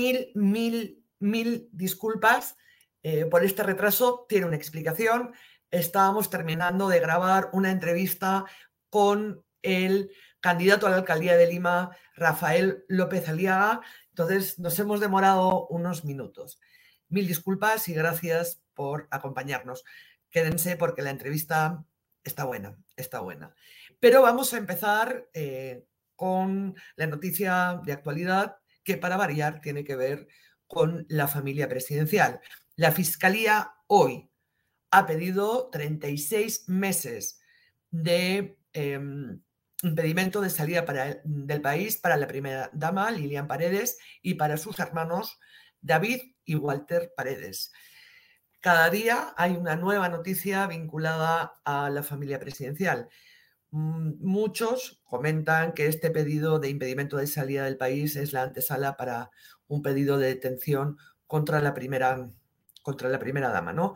Mil, mil, mil disculpas eh, por este retraso. Tiene una explicación. Estábamos terminando de grabar una entrevista con el candidato a la alcaldía de Lima, Rafael López Aliaga. Entonces nos hemos demorado unos minutos. Mil disculpas y gracias por acompañarnos. Quédense porque la entrevista está buena, está buena. Pero vamos a empezar eh, con la noticia de actualidad que para variar tiene que ver con la familia presidencial. La Fiscalía hoy ha pedido 36 meses de em, impedimento de salida del país para la primera dama, Lilian Paredes, y para sus hermanos David y Walter Paredes. Cada día hay una nueva noticia vinculada a la familia presidencial. Mm, muchos comentan que este pedido de impedimento de salida del país es la antesala para un pedido de detención contra la primera, contra la primera dama. ¿no?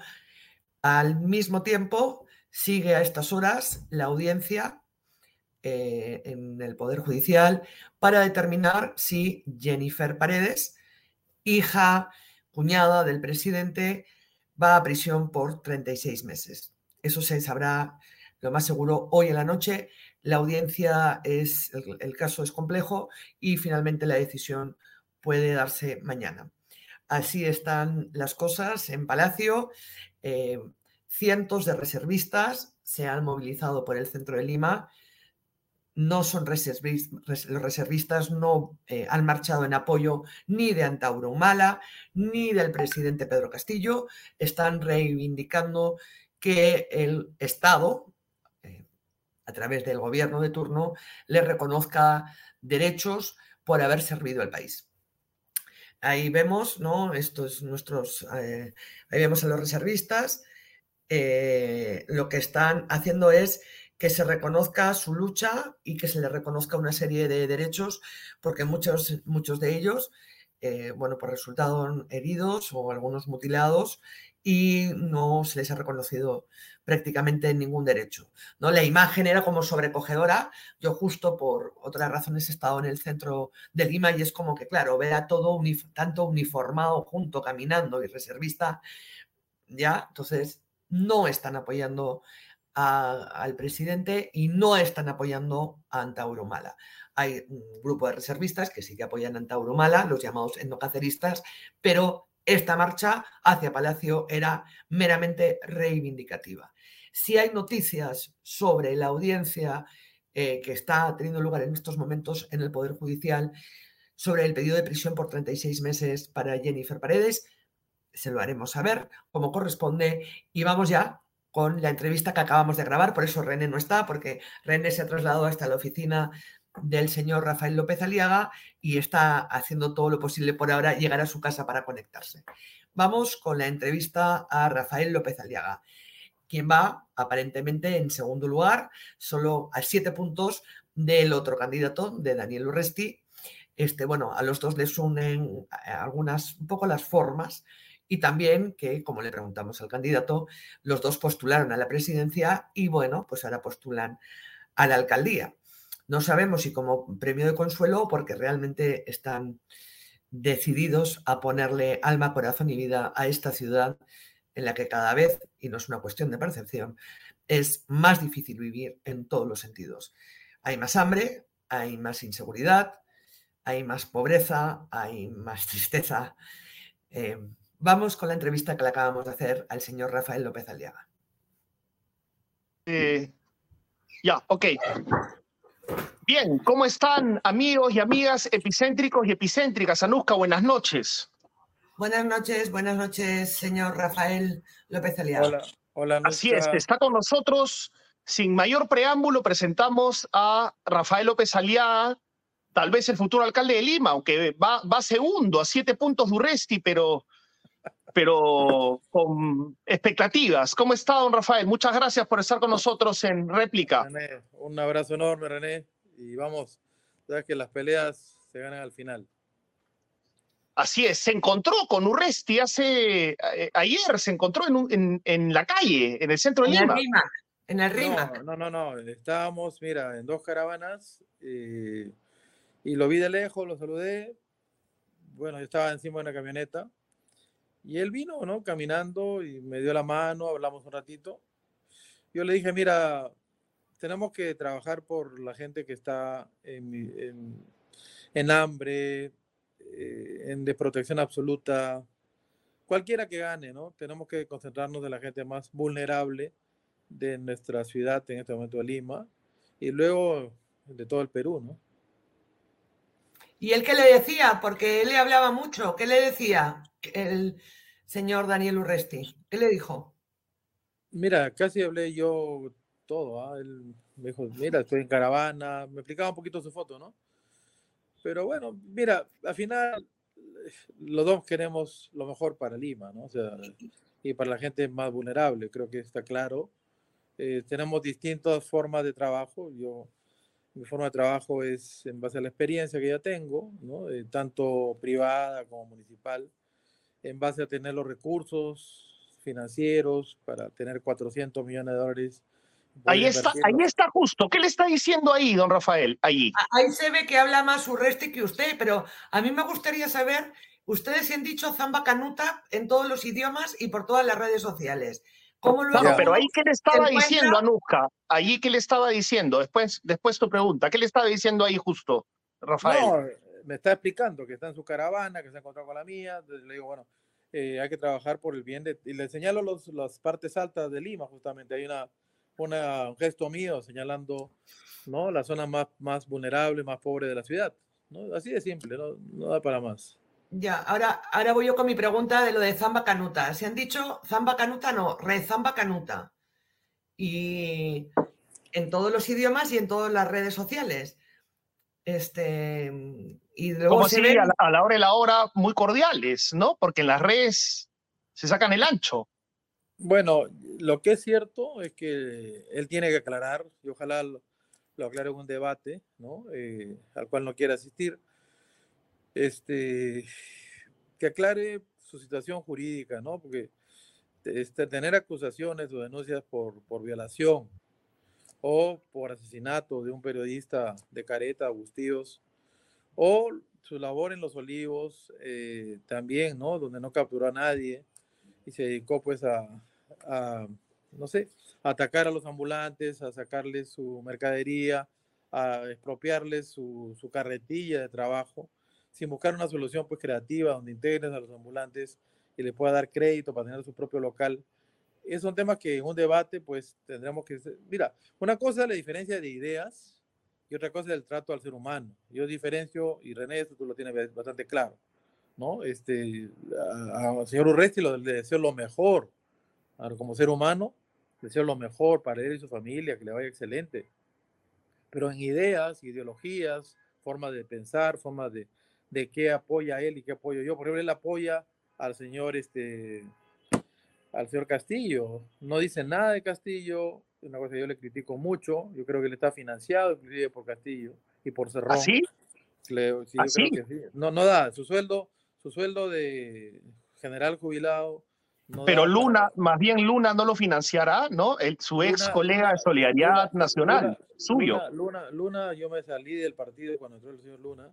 Al mismo tiempo, sigue a estas horas la audiencia eh, en el Poder Judicial para determinar si Jennifer Paredes, hija, cuñada del presidente, va a prisión por 36 meses. Eso se sabrá lo más seguro hoy en la noche. La audiencia es, el, caso es complejo y finalmente la decisión puede darse mañana. Así están las cosas en Palacio. Eh, cientos de reservistas se han movilizado por el centro de Lima. No son reservistas, los reservistas no eh, han marchado en apoyo ni de Antauro Humala ni del presidente Pedro Castillo. Están reivindicando que el Estado, a través del gobierno de turno, le reconozca derechos por haber servido al país. Ahí vemos, ¿no? Estos nuestros, eh, ahí vemos a los reservistas. Eh, lo que están haciendo es que se reconozca su lucha y que se le reconozca una serie de derechos, porque muchos, muchos de ellos, eh, bueno, pues resultaron heridos o algunos mutilados y no se les ha reconocido prácticamente ningún derecho. ¿no? La imagen era como sobrecogedora. Yo justo por otras razones he estado en el centro de Lima y es como que, claro, ver a todo tanto uniformado junto, caminando y reservista, ya, entonces no están apoyando al presidente y no están apoyando a Antauro Mala. Hay un grupo de reservistas que sí que apoyan a Antauro Mala, los llamados endocaceristas, pero esta marcha hacia Palacio era meramente reivindicativa. Si hay noticias sobre la audiencia eh, que está teniendo lugar en estos momentos en el Poder Judicial sobre el pedido de prisión por 36 meses para Jennifer Paredes, se lo haremos saber como corresponde y vamos ya con la entrevista que acabamos de grabar, por eso René no está, porque René se ha trasladado hasta la oficina del señor Rafael López Aliaga y está haciendo todo lo posible por ahora llegar a su casa para conectarse. Vamos con la entrevista a Rafael López Aliaga, quien va aparentemente en segundo lugar, solo a siete puntos del otro candidato, de Daniel Urresti. Este, bueno, a los dos les unen eh, algunas, un poco las formas y también que, como le preguntamos al candidato, los dos postularon a la presidencia y bueno, pues ahora postulan a la alcaldía. No sabemos si como premio de consuelo o porque realmente están decididos a ponerle alma, corazón y vida a esta ciudad en la que cada vez, y no es una cuestión de percepción, es más difícil vivir en todos los sentidos. Hay más hambre, hay más inseguridad, hay más pobreza, hay más tristeza. Eh, vamos con la entrevista que le acabamos de hacer al señor Rafael López Aliaga. Eh, ya, ok. Bien, ¿cómo están amigos y amigas epicéntricos y epicéntricas? Anuska, buenas noches. Buenas noches, buenas noches, señor Rafael López Aliaga. Hola, hola. Así es, está con nosotros. Sin mayor preámbulo, presentamos a Rafael López Aliaga, tal vez el futuro alcalde de Lima, aunque va, va segundo a siete puntos de Urresti, pero pero con expectativas. ¿Cómo está, don Rafael? Muchas gracias por estar con nosotros en réplica. un abrazo enorme, René, y vamos, sabes que las peleas se ganan al final. Así es, se encontró con Urresti hace eh, ayer, se encontró en, en, la calle, en el centro de Lima. en el RIMA. No, no, no, estábamos, mira, en dos caravanas y, y lo vi de lejos, lo saludé, bueno, yo estaba encima de una camioneta y él vino, ¿no? Caminando y me dio la mano, hablamos un ratito. Yo le dije, mira, tenemos que trabajar por la gente que está en, en, hambre, eh, en desprotección absoluta, cualquiera que gane, ¿no? Tenemos que concentrarnos de la gente más vulnerable de nuestra ciudad, en este momento de Lima, y luego de todo el Perú, ¿no? ¿Y él qué le decía? Porque él le hablaba mucho. ¿Qué le decía el señor Daniel Urresti? ¿Qué le dijo? Mira, casi hablé yo todo. ¿ah? Él me dijo, mira, estoy en caravana. Me explicaba un poquito su foto, ¿no? Pero bueno, mira, al final los dos queremos lo mejor para Lima, ¿no? Y para la gente más vulnerable, creo que está claro. Eh, tenemos distintas formas de trabajo. Yo mi forma de trabajo es en base a la experiencia que ya tengo, ¿no? Eh, tanto privada como municipal, en base a tener los recursos financieros para tener 400 millones de dólares. Ahí está, ahí está justo. ¿Qué le está diciendo ahí, don Rafael? Ahí. Ahí se ve que habla más Urresti que usted, pero a mí me gustaría saber, ustedes se han dicho zamba canuta en todos los idiomas y por todas las redes sociales pero ahí qué le estaba diciendo Anuska, ahí qué le estaba diciendo, después, después tu pregunta, ¿qué le estaba diciendo ahí justo, Rafael? No, me está explicando que está en su caravana, que se ha encontrado con la mía, le digo, bueno, eh, hay que trabajar por el bien de, y le señalo los, las partes altas de Lima, justamente, hay una, una, un gesto mío señalando, ¿no? La zona más, más vulnerable, más pobre de la ciudad, ¿no? Así de simple, no, no da para más. Ya, ahora, ahora voy yo con mi pregunta de lo de Zamba Canuta. Se han dicho Zamba Canuta, no, Zamba Canuta. Y en todos los idiomas y en todas las redes sociales. Este, y luego se a, la, a, la, hora y la hora muy cordiales, ¿no? Porque en las redes se sacan el ancho. Bueno, lo que es cierto es que él tiene que aclarar, y ojalá lo, aclare en un debate, ¿no? Eh, al cual no quiere asistir este, que aclare su situación jurídica, ¿no? Porque este, tener acusaciones o denuncias por, por violación o por asesinato de un periodista de Careta, Agustíos, o su labor en Los Olivos eh, también, ¿no? Donde no capturó a nadie y se dedicó pues a, no sé, atacar a los ambulantes, a sacarles su mercadería, a expropiarles su, su carretilla de trabajo sin buscar una solución pues creativa donde integres a los ambulantes y le pueda dar crédito para tener su propio local. Esos son temas que en un debate pues tendremos que... Mira, una cosa es la diferencia de ideas y otra cosa es el trato al ser humano. Yo diferencio, y René, esto tú lo tienes bastante claro, ¿no? Este, al señor Urresti le deseo lo mejor, como ser humano, le deseo lo mejor para él y su familia, que le vaya excelente. Pero en ideas, ideologías, formas de pensar, formas de, de qué apoya él y qué apoyo yo. Por ejemplo, él apoya al señor, este, al señor Castillo. No dice nada de Castillo, una cosa que yo le critico mucho. Yo creo que él está financiado inclusive por Castillo y por Cerrón. ¿Así? ¿Ah, no, no da su sueldo, su sueldo de general jubilado. Pero Luna, más bien Luna no lo financiará, ¿no? El, su ex colega de Solidaridad Nacional, suyo. Luna, Luna, yo me salí del partido cuando entró el señor Luna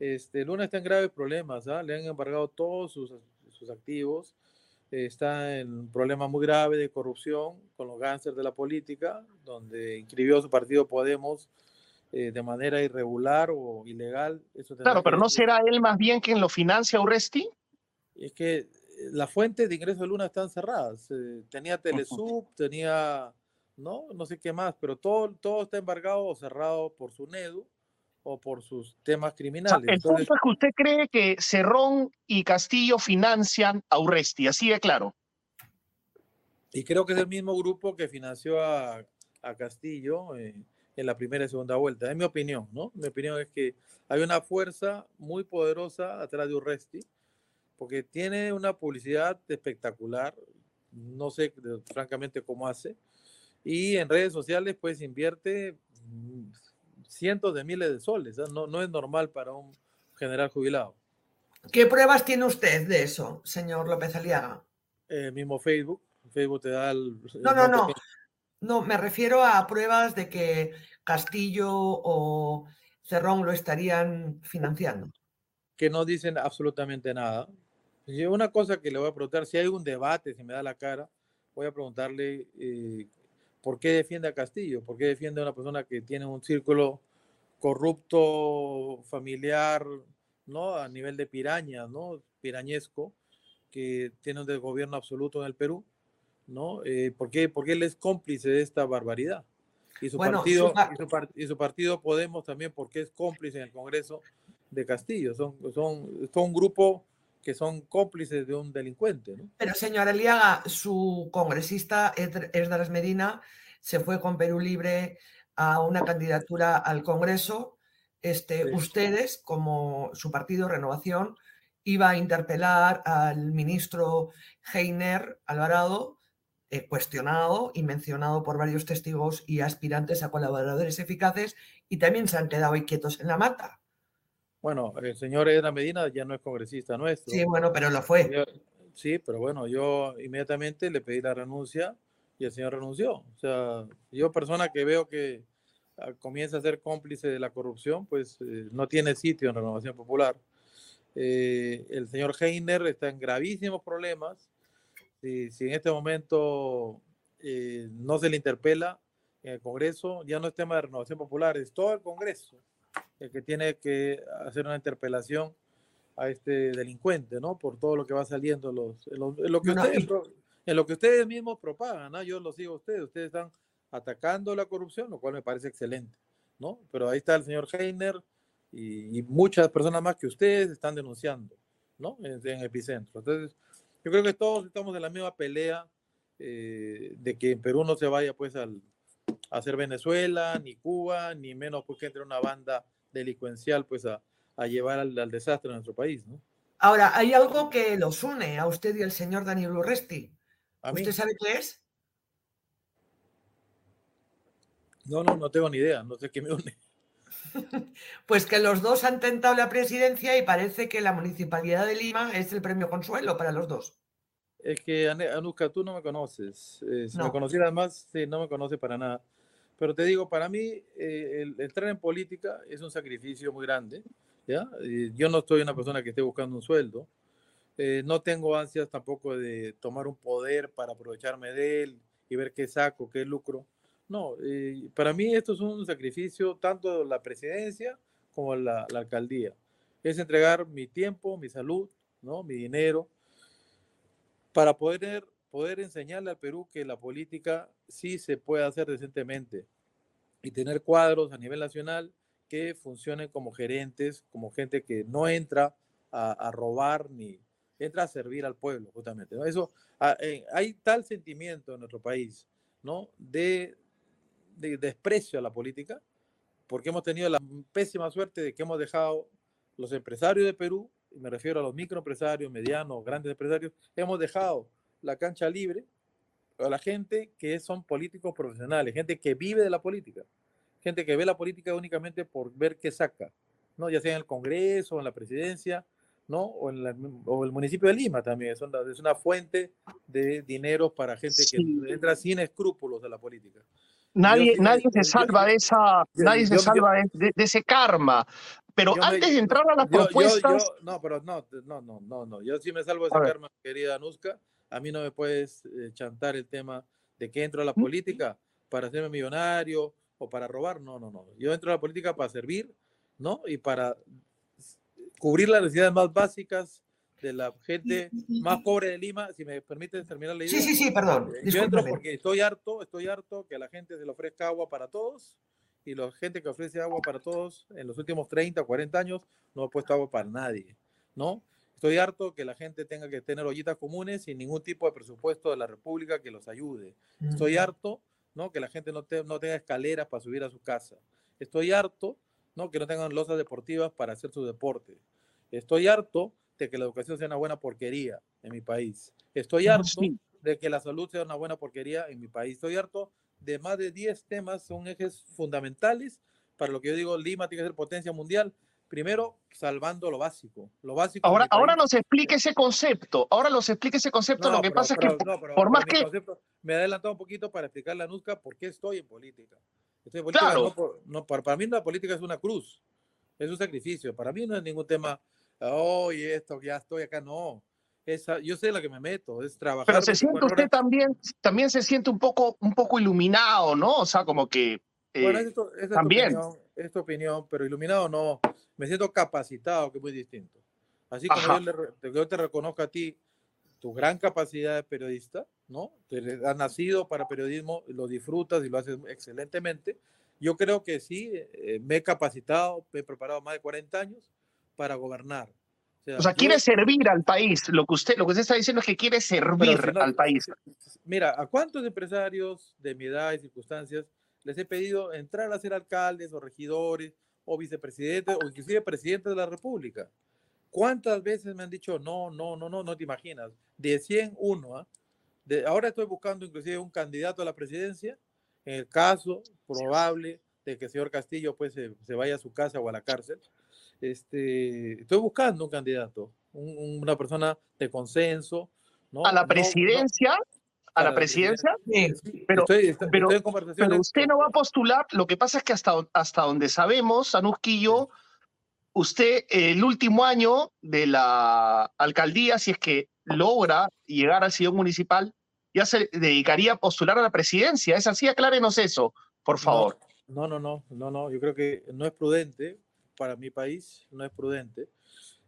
este, Luna está en graves problemas, ¿ah? le han embargado todos sus, sus activos, está en un problema muy grave de corrupción con los gánsteres de la política, donde inscribió su partido Podemos eh, de manera irregular o ilegal. Eso claro, pero ¿no será él más bien quien lo financia Urresti? Es que eh, las fuentes de ingreso de Luna están cerradas. Eh, tenía Telesub, tenía, no, no sé qué más, pero todo, todo está embargado o cerrado por su NEDU o por sus temas criminales. el punto es que usted cree que Cerrón y Castillo financian a Urresti, así de claro. Y creo que es el mismo grupo que financió a, Castillo eh, en la primera y segunda vuelta. Es mi opinión, ¿no? Mi opinión es que hay una fuerza muy poderosa atrás de Urresti, porque tiene una publicidad espectacular. No sé francamente cómo hace. Y en redes sociales, pues invierte cientos de miles de soles. No, no es normal para un general jubilado. ¿Qué pruebas tiene usted de eso, señor López Aliaga? Eh, mismo Facebook. Facebook te da el... No, no, no. No, me refiero a pruebas de que Castillo o Cerrón lo estarían financiando. que no dicen absolutamente nada. Una cosa que le voy a preguntar, si hay un debate, si me da la cara, voy a preguntarle eh, por qué defiende a Castillo, por qué defiende a una persona que tiene un círculo corrupto familiar, ¿no? A nivel de piraña, ¿no? Pirañesco, que tiene un desgobierno absoluto en el Perú, ¿no? Eh, ¿por, qué, porque él es cómplice de esta barbaridad. Y su, partido, y su, partido Podemos también, porque es cómplice en el Congreso de Castillo. Son, son, son un grupo que son cómplices de un delincuente. ¿no? Pero señora Liaga, su congresista Esdras Medina se fue con Perú Libre a una candidatura al Congreso. Este, Ustedes, como su partido Renovación, iba a interpelar al ministro Heiner Alvarado, eh, cuestionado y mencionado por varios testigos y aspirantes a colaboradores eficaces, y también se han quedado quietos en la mata. Bueno, el señor Edna Medina ya no es congresista nuestro. Sí, bueno, pero lo fue. sí, pero bueno, yo inmediatamente le pedí la renuncia y el señor renunció. O sea, yo persona que veo que ah, comienza a ser cómplice de la corrupción, pues eh, no tiene sitio en Renovación Popular. Eh, el señor Heiner está en gravísimos problemas. Si, si en este momento eh, no se le interpela en el Congreso, ya no es tema de Renovación Popular, es todo el Congreso el que tiene que hacer una interpelación a este delincuente, ¿no? Por todo lo que va saliendo, los, en, lo, que ustedes, en lo que ustedes mismos propagan, ¿no? Yo lo sigo a ustedes, ustedes están atacando la corrupción, lo cual me parece excelente, ¿no? Pero ahí está el señor Heiner y, muchas personas más que ustedes están denunciando, ¿no? En, en, Epicentro. Entonces, yo creo que todos estamos en la misma pelea eh, de que en Perú no se vaya pues al, a hacer Venezuela, ni Cuba, ni menos pues que entre una banda delincuencial pues a, a llevar al, al, desastre en nuestro país, ¿no? Ahora, hay algo que los une a usted y al señor Daniel Urresti. ¿Usted sabe qué es? No, no, no tengo ni idea, no sé qué me une. Pues que los dos han tentado la presidencia y parece que la Municipalidad de Lima es el premio consuelo para los dos. Es que, Anuska, tú no me conoces. Eh, si me conocieras más, sí, no me conoce para nada. Pero te digo, para mí, eh, el, entrar en política es un sacrificio muy grande. ¿ya? yo no estoy una persona que esté buscando un sueldo. Eh, no tengo ansias tampoco de tomar un poder para aprovecharme de él y ver qué saco, qué lucro. No, eh, para mí esto es un sacrificio tanto la presidencia como la, la, alcaldía. Es entregar mi tiempo, mi salud, ¿no? mi dinero, para poder, poder enseñarle al Perú que la política sí se puede hacer decentemente y tener cuadros a nivel nacional que funcionen como gerentes, como gente que no entra a, a robar ni entra a servir al pueblo, justamente. ¿no? Eso, ah, eh, hay tal sentimiento en nuestro país, ¿no? De, de desprecio a la política, porque hemos tenido la pésima suerte de que hemos dejado los empresarios de Perú, y me refiero a los microempresarios, medianos, grandes empresarios, hemos dejado la cancha libre a la gente que son políticos profesionales, gente que vive de la política, gente que ve la política únicamente por ver qué saca, ¿no? ya sea en el Congreso, en la presidencia, ¿no? O, en o el municipio de Lima también, es una, es una fuente de dinero para gente que entra sin escrúpulos a la política. Nadie, nadie se salva de esa, nadie se salva de, ese karma. Pero antes de entrar a las propuestas. no, pero no, no, no, no, no. Yo sí me salvo de ese karma, querida Anuska. A mí no me puedes eh, chantar el tema de que entro a la política para hacerme millonario o para robar. No, no, no. Yo entro a la política para servir, ¿no? Y para cubrir las necesidades más básicas de la gente más pobre de Lima, si me permite terminar la idea. Sí, sí, sí, perdón. Eh, yo entro porque estoy harto, estoy harto que a la gente se le ofrezca agua para todos y la gente que ofrece agua para todos en los últimos 30, 40 años no ha puesto agua para nadie, ¿no? Estoy harto que la gente tenga que tener ollitas comunes sin ningún tipo de presupuesto de la República que los ayude. Estoy harto, ¿no? Que la gente no, no tenga escaleras para subir a su casa. Estoy harto, ¿no? Que no tengan losas deportivas para hacer su deporte. Estoy harto que la educación sea una buena porquería en mi país. Estoy harto de que la salud sea una buena porquería en mi país. Estoy harto de más de 10 temas, son ejes fundamentales para lo que yo digo, Lima tiene que ser potencia mundial. Primero, salvando lo básico. Lo básico ahora, ahora nos explique ese concepto. Ahora nos explique ese concepto. lo que pasa es que, por más que. me he adelantado un poquito para explicarle a Nusca por qué estoy en política. Estoy en política claro. no, no, para, para mí la política es una cruz, es un sacrificio. Para mí no es ningún tema oye, esto, ya estoy acá, no. Esa, yo sé la que me meto, es trabajar. Pero se siente usted también, también se siente un poco, un poco iluminado, ¿no? O sea, como que... bueno, eh, es también. Tu opinión, es tu opinión, pero iluminado no. Me siento capacitado, que es muy distinto. Así como yo, te reconozco a ti tu gran capacidad de periodista, ¿no? Te has nacido para periodismo, lo disfrutas y lo haces excelentemente. Yo creo que sí, eh, me he capacitado, me he preparado más de 40 años para gobernar. O sea, quiere servir al país. Lo que usted, lo que usted está diciendo es que quiere servir al país. Mira, ¿a cuántos empresarios de mi edad y circunstancias les he pedido entrar a ser alcaldes o regidores o vicepresidentes o inclusive presidentes de la República? ¿Cuántas veces me han dicho no, no, no, no, no te imaginas? De 100, uno. De, ahora estoy buscando inclusive un candidato a la presidencia en el caso probable de que el señor Castillo pues se, se vaya a su casa o a la cárcel. Este, estoy buscando un candidato, una persona de consenso. ¿no? ¿A la presidencia? ¿A la presidencia? Sí, pero, pero, usted no va a postular. Lo que pasa es que hasta, hasta donde sabemos, Anusquillo, usted el último año de la alcaldía, si es que logra llegar al sillón municipal, ya se dedicaría a postular a la presidencia. ¿Es así? Aclárenos eso, por favor. No, no, no, no, no. Yo creo que no es prudente para mi país, no es prudente.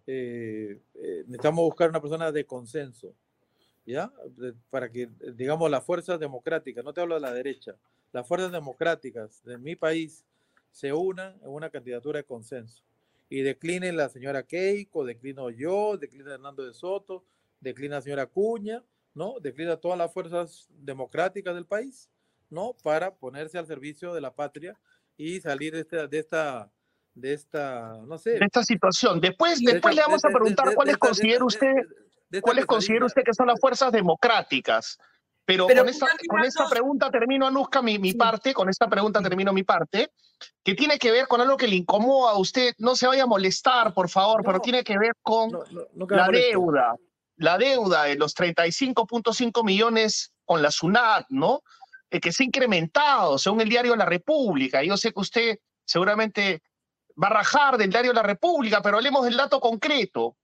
Eh, eh, necesitamos buscar una persona de consenso, ¿ya? para que, digamos, las fuerzas democráticas, no te hablo de la derecha, las fuerzas democráticas de mi país se unan en una candidatura de consenso y decline la señora Keiko, declino yo, declina Hernando de Soto, declina la señora Cuña, ¿no? Declina todas las fuerzas democráticas del país, ¿no? Para ponerse al servicio de la patria y salir de esta, de esta, de esta no sé. De esta situación. Después, después le vamos a preguntar cuáles considera usted, cuáles considera usted que son las fuerzas democráticas. Pero, con, esta, con esta pregunta termino, Anuska, mi, mi parte, con esta pregunta termino mi parte, que tiene que ver con algo que le incomoda a usted. No se vaya a molestar, por favor, pero tiene que ver con la deuda. La deuda de los 35.5 millones con la SUNAT, ¿no? Eh, que se ha incrementado, según el diario La República. Yo sé que usted seguramente va a rajar del diario La República, pero hablemos del dato concreto.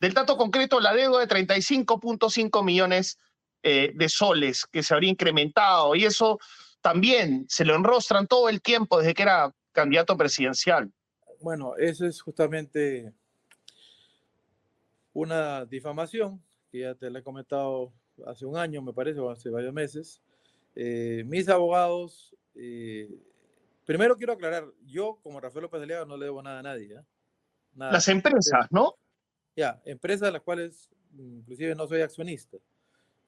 Del dato concreto, la deuda de 35.5 millones eh, de soles que se habría incrementado y eso también se lo enrostran todo el tiempo desde que era candidato presidencial. Bueno, eso es justamente una difamación que ya te la he comentado hace un año, me parece, o hace varios meses. Eh, mis abogados, eh, primero quiero aclarar, yo como Rafael López Aliaga no le debo nada a nadie. Nada. Las empresas, ¿no? Ya, empresas de las cuales inclusive no soy accionista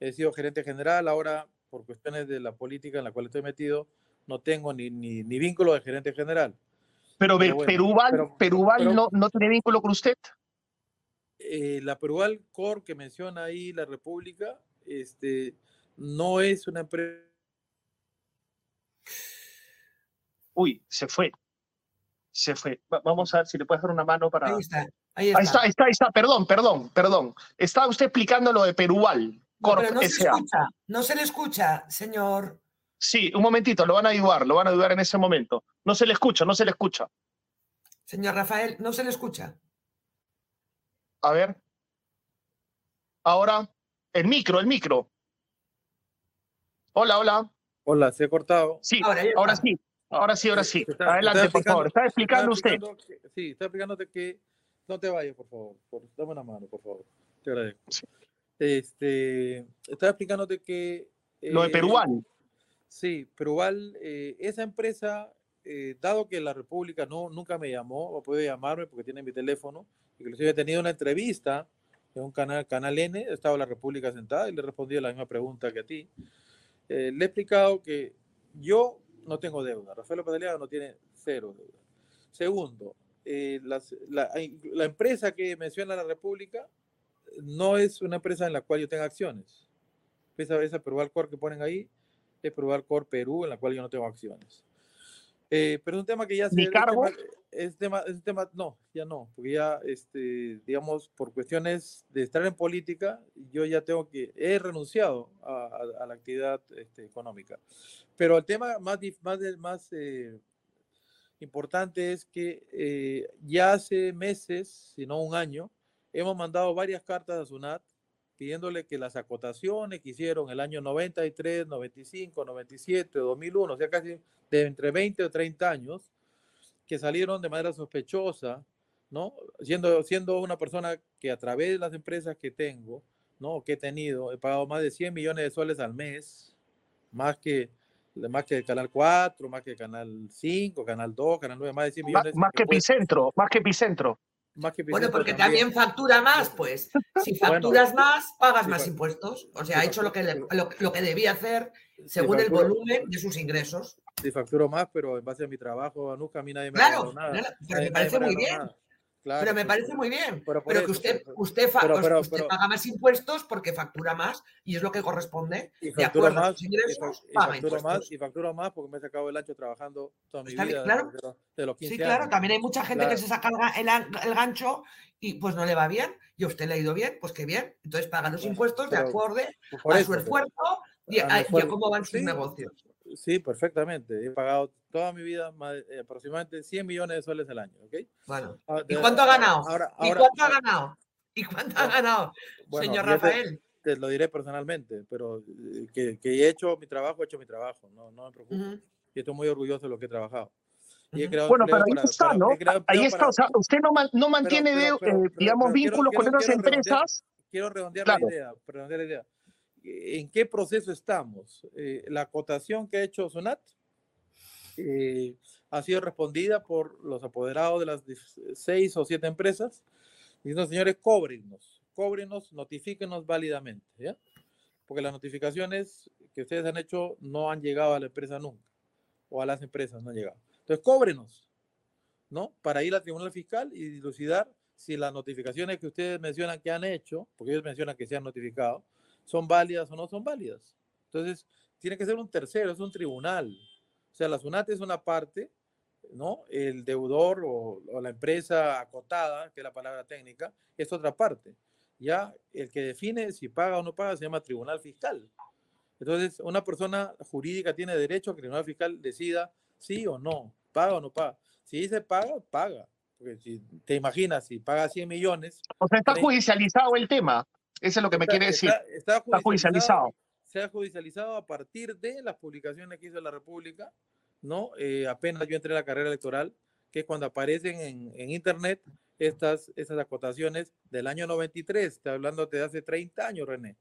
he sido gerente general, ahora por cuestiones de la política en la cual estoy metido, no tengo ni, ni, ni vínculo de gerente general. Pero, Perúval, Perúval no, no tiene vínculo con usted. Eh, la Perúval Corp que menciona ahí la República, este, no es una empresa. Uy, se fue. Se fue. vamos a ver si le puedes dar una mano para. Ahí está. Ahí está. Ahí está, ahí está, ahí está. Perdón, perdón, perdón. Estaba usted explicando lo de Perúval no, se escucha, no se le escucha, señor. Sí, un momentito, lo van a ayudar, lo van a ayudar en ese momento. No se le escucha, no se le escucha. Señor Rafael, no se le escucha. A ver. Ahora, el micro, el micro. Hola, hola. Hola, se ha cortado. Sí, ahora, sí. Ahora sí, ahora sí. Adelante, por favor. Está explicando usted. sí, está explicándote que no te vayas, por favor. dame una mano, por favor. Te agradezco. Este, estaba explicándote que... Lo de Perual. Eh, sí, Perual, eh, esa empresa, eh, dado que la República no, nunca me llamó, o puede llamarme porque tiene mi teléfono, inclusive he tenido una entrevista en un canal, Canal N, estaba la República sentada y le respondí la misma pregunta que a ti. le he explicado que yo no tengo deuda, Rafael López no tiene cero deuda. Segundo, la, la, empresa que menciona la República no es una empresa en la cual yo tenga acciones. Esa, esa Perual Corp que ponen ahí es Perual Corp Perú, en la cual yo no tengo acciones. Eh, pero es un tema que ya se... ¿Mi cargo? Es tema, es tema, no, ya no, porque ya, este, digamos, por cuestiones de estar en política, yo ya tengo que, he renunciado a, a, la actividad este, económica. Pero el tema más, más, más eh, importante es que eh, ya hace meses, si no un año, hemos mandado varias cartas a SUNAT pidiéndole que las acotaciones que hicieron el año 93, 95, 97, 2001, o sea, casi de entre 20 o 30 años, que salieron de manera sospechosa, ¿no? Siendo, siendo una persona que a través de las empresas que tengo, ¿no? Que he tenido, he pagado más de 100 millones de soles al mes, más que más que Canal 4, más que Canal 5, Canal 2, Canal 9, más de 100 millones. Más, que Epicentro, más que Epicentro. bueno, porque también. factura más, pues. Si facturas más, pagas más impuestos. O sea, ha hecho lo que, lo, que debía hacer según el volumen de sus ingresos. Si facturo más, pero en base a mi trabajo, nunca a mí nadie me ha ha nada. Claro, pero me parece muy bien pero me parece muy bien. Pero, que usted, usted, paga más impuestos porque factura más y es lo que corresponde. Y factura más, ingresos, y, factura más, y factura más porque me he sacado el ancho trabajando toda mi vida. Claro. De, los 15 sí, claro, también hay mucha gente que se saca el, el, gancho y pues no le va bien y a usted le ha ido bien, pues qué bien. Entonces paga los impuestos de acuerdo a su esfuerzo y a, cómo van sus negocios. Sí, perfectamente. He pagado toda mi vida eh, aproximadamente 100 millones de soles al año, ¿ok? Bueno. Ah, ¿Y cuánto ha ganado? ¿Y cuánto ha ganado? ¿Y cuánto ha ganado, señor Rafael? Te, lo diré personalmente, pero eh, que, que, he hecho mi trabajo, he hecho mi trabajo, no, no me preocupo. Y estoy muy orgulloso de lo que he trabajado. Y he bueno, pero ahí está, ¿no? Ahí está, o sea, usted no, no mantiene, eh, digamos, vínculos con otras empresas. quiero redondear la idea, redondear la idea en qué proceso estamos. Eh, la acotación que ha hecho Sonat eh, ha sido respondida por los apoderados de las seis o siete empresas, diciendo, señores, cóbrenos, cóbrenos, notifíquenos válidamente. Porque las notificaciones que ustedes han hecho no han llegado a la empresa nunca, o a las empresas no han llegado. Entonces, cóbrenos, ¿no? Para ir al Tribunal Fiscal y dilucidar si las notificaciones que ustedes mencionan que han hecho, porque ellos mencionan que se han notificado, son válidas o no son válidas. Entonces, tiene que ser un tercero, es un tribunal. O sea, la SUNAT es una parte, ¿no? El deudor o, la empresa acotada, que es la palabra técnica, es otra parte. Ya el que define si paga o no paga se llama tribunal fiscal. Entonces, una persona jurídica tiene derecho a que el tribunal fiscal decida sí o no, paga o no paga. Si dice paga, paga. Porque si te imaginas, si paga 100 millones. O sea, está judicializado el tema. Eso es lo que me quiere decir. Está, judicializado, Se ha judicializado a partir de las publicaciones que hizo la República, ¿no? Eh, apenas yo entré a la carrera electoral, que es cuando aparecen en, en Internet estas, estas acotaciones del año 93. Estoy hablando de hace 30 años, René.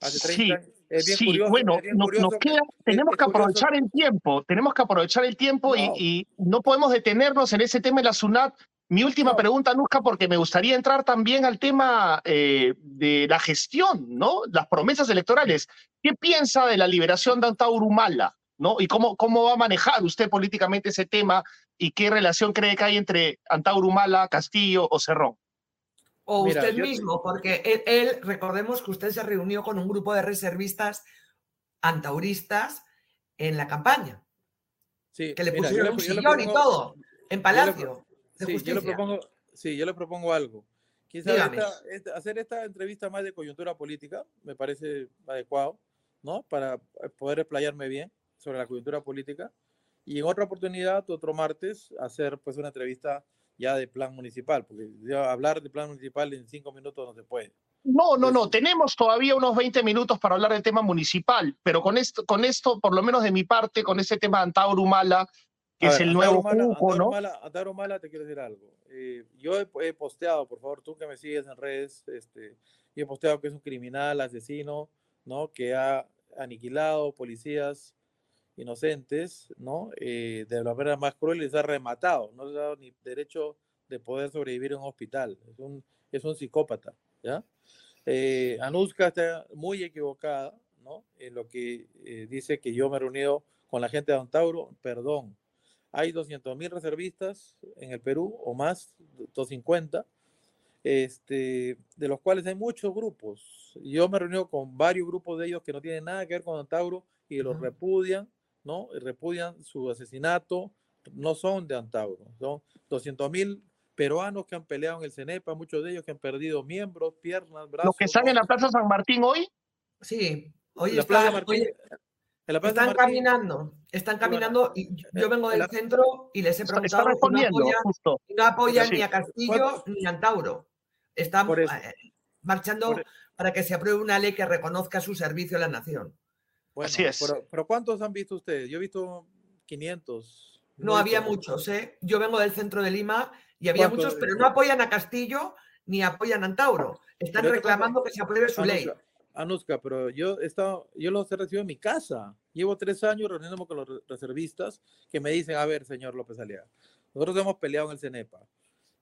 Hace 30 sí, años. Es bien sí, curioso, bueno, nos, queda, tenemos que aprovechar el tiempo, tenemos que aprovechar el tiempo y, y, no podemos detenernos en ese tema de la SUNAT mi última pregunta, Nusca, porque me gustaría entrar también al tema eh, de la gestión, ¿no? Las promesas electorales. ¿Qué piensa de la liberación de Antauro Humala? ¿no? ¿Y cómo, cómo va a manejar usted políticamente ese tema? ¿Y qué relación cree que hay entre Antauro Humala, Castillo o Cerrón? O usted mismo, porque él, recordemos que usted se reunió con un grupo de reservistas antauristas en la campaña. Sí, que le pusieron un sillón y todo, en Palacio sí, Yo le propongo, sí, yo le propongo algo. Quizás hacer esta entrevista más de coyuntura política me parece adecuado, ¿no? Para poder explayarme bien sobre la coyuntura política. Y en otra oportunidad, otro martes, hacer pues una entrevista ya de plan municipal, porque hablar de plan municipal en cinco minutos no se puede. No, no, no, tenemos todavía unos 20 minutos para hablar del tema municipal, pero con esto, con esto, por lo menos de mi parte, con ese tema de Antauro Humala, es el nuevo ¿no? Mala, Mala, te quiero decir algo. Eh, yo he, posteado, por favor, tú que me sigues en redes, este, he posteado que es un criminal, asesino, ¿no? Que ha aniquilado policías inocentes, ¿no? Eh, de la manera más cruel les ha rematado, no les ha dado ni derecho de poder sobrevivir en un hospital. Es un, es un psicópata, ¿ya? Eh, Anuska está muy equivocada, ¿no? En lo que eh, dice que yo me he reunido con la gente de Antauro, perdón, hay 200.000 reservistas en el Perú o más, 250, este, de los cuales hay muchos grupos. Yo me reunido con varios grupos de ellos que no tienen nada que ver con Antauro y los repudian, ¿no? Y repudian su asesinato, no son de Antauro, son 200.000 peruanos que han peleado en el CENEPA, muchos de ellos que han perdido miembros, piernas, brazos. ¿Los que están en la Plaza San Martín hoy? Sí, hoy la Plaza Martín, están caminando, están caminando y yo vengo del centro y les he preguntado y no apoyan, ni a Castillo ni a Antauro. Están eh, marchando para que se apruebe una ley que reconozca su servicio a la nación. Así es. Pero, ¿cuántos han visto ustedes? Yo he visto 500. No, había muchos, ¿eh? Yo vengo del centro de Lima y había muchos, pero no apoyan a Castillo ni apoyan a Antauro. Están reclamando que se apruebe su ley. Anuska, pero yo he estado, yo los he recibido en mi casa. Llevo tres años reuniéndome con los reservistas que me dicen, a ver, señor López Aliaga, nosotros hemos peleado en el CENEPA.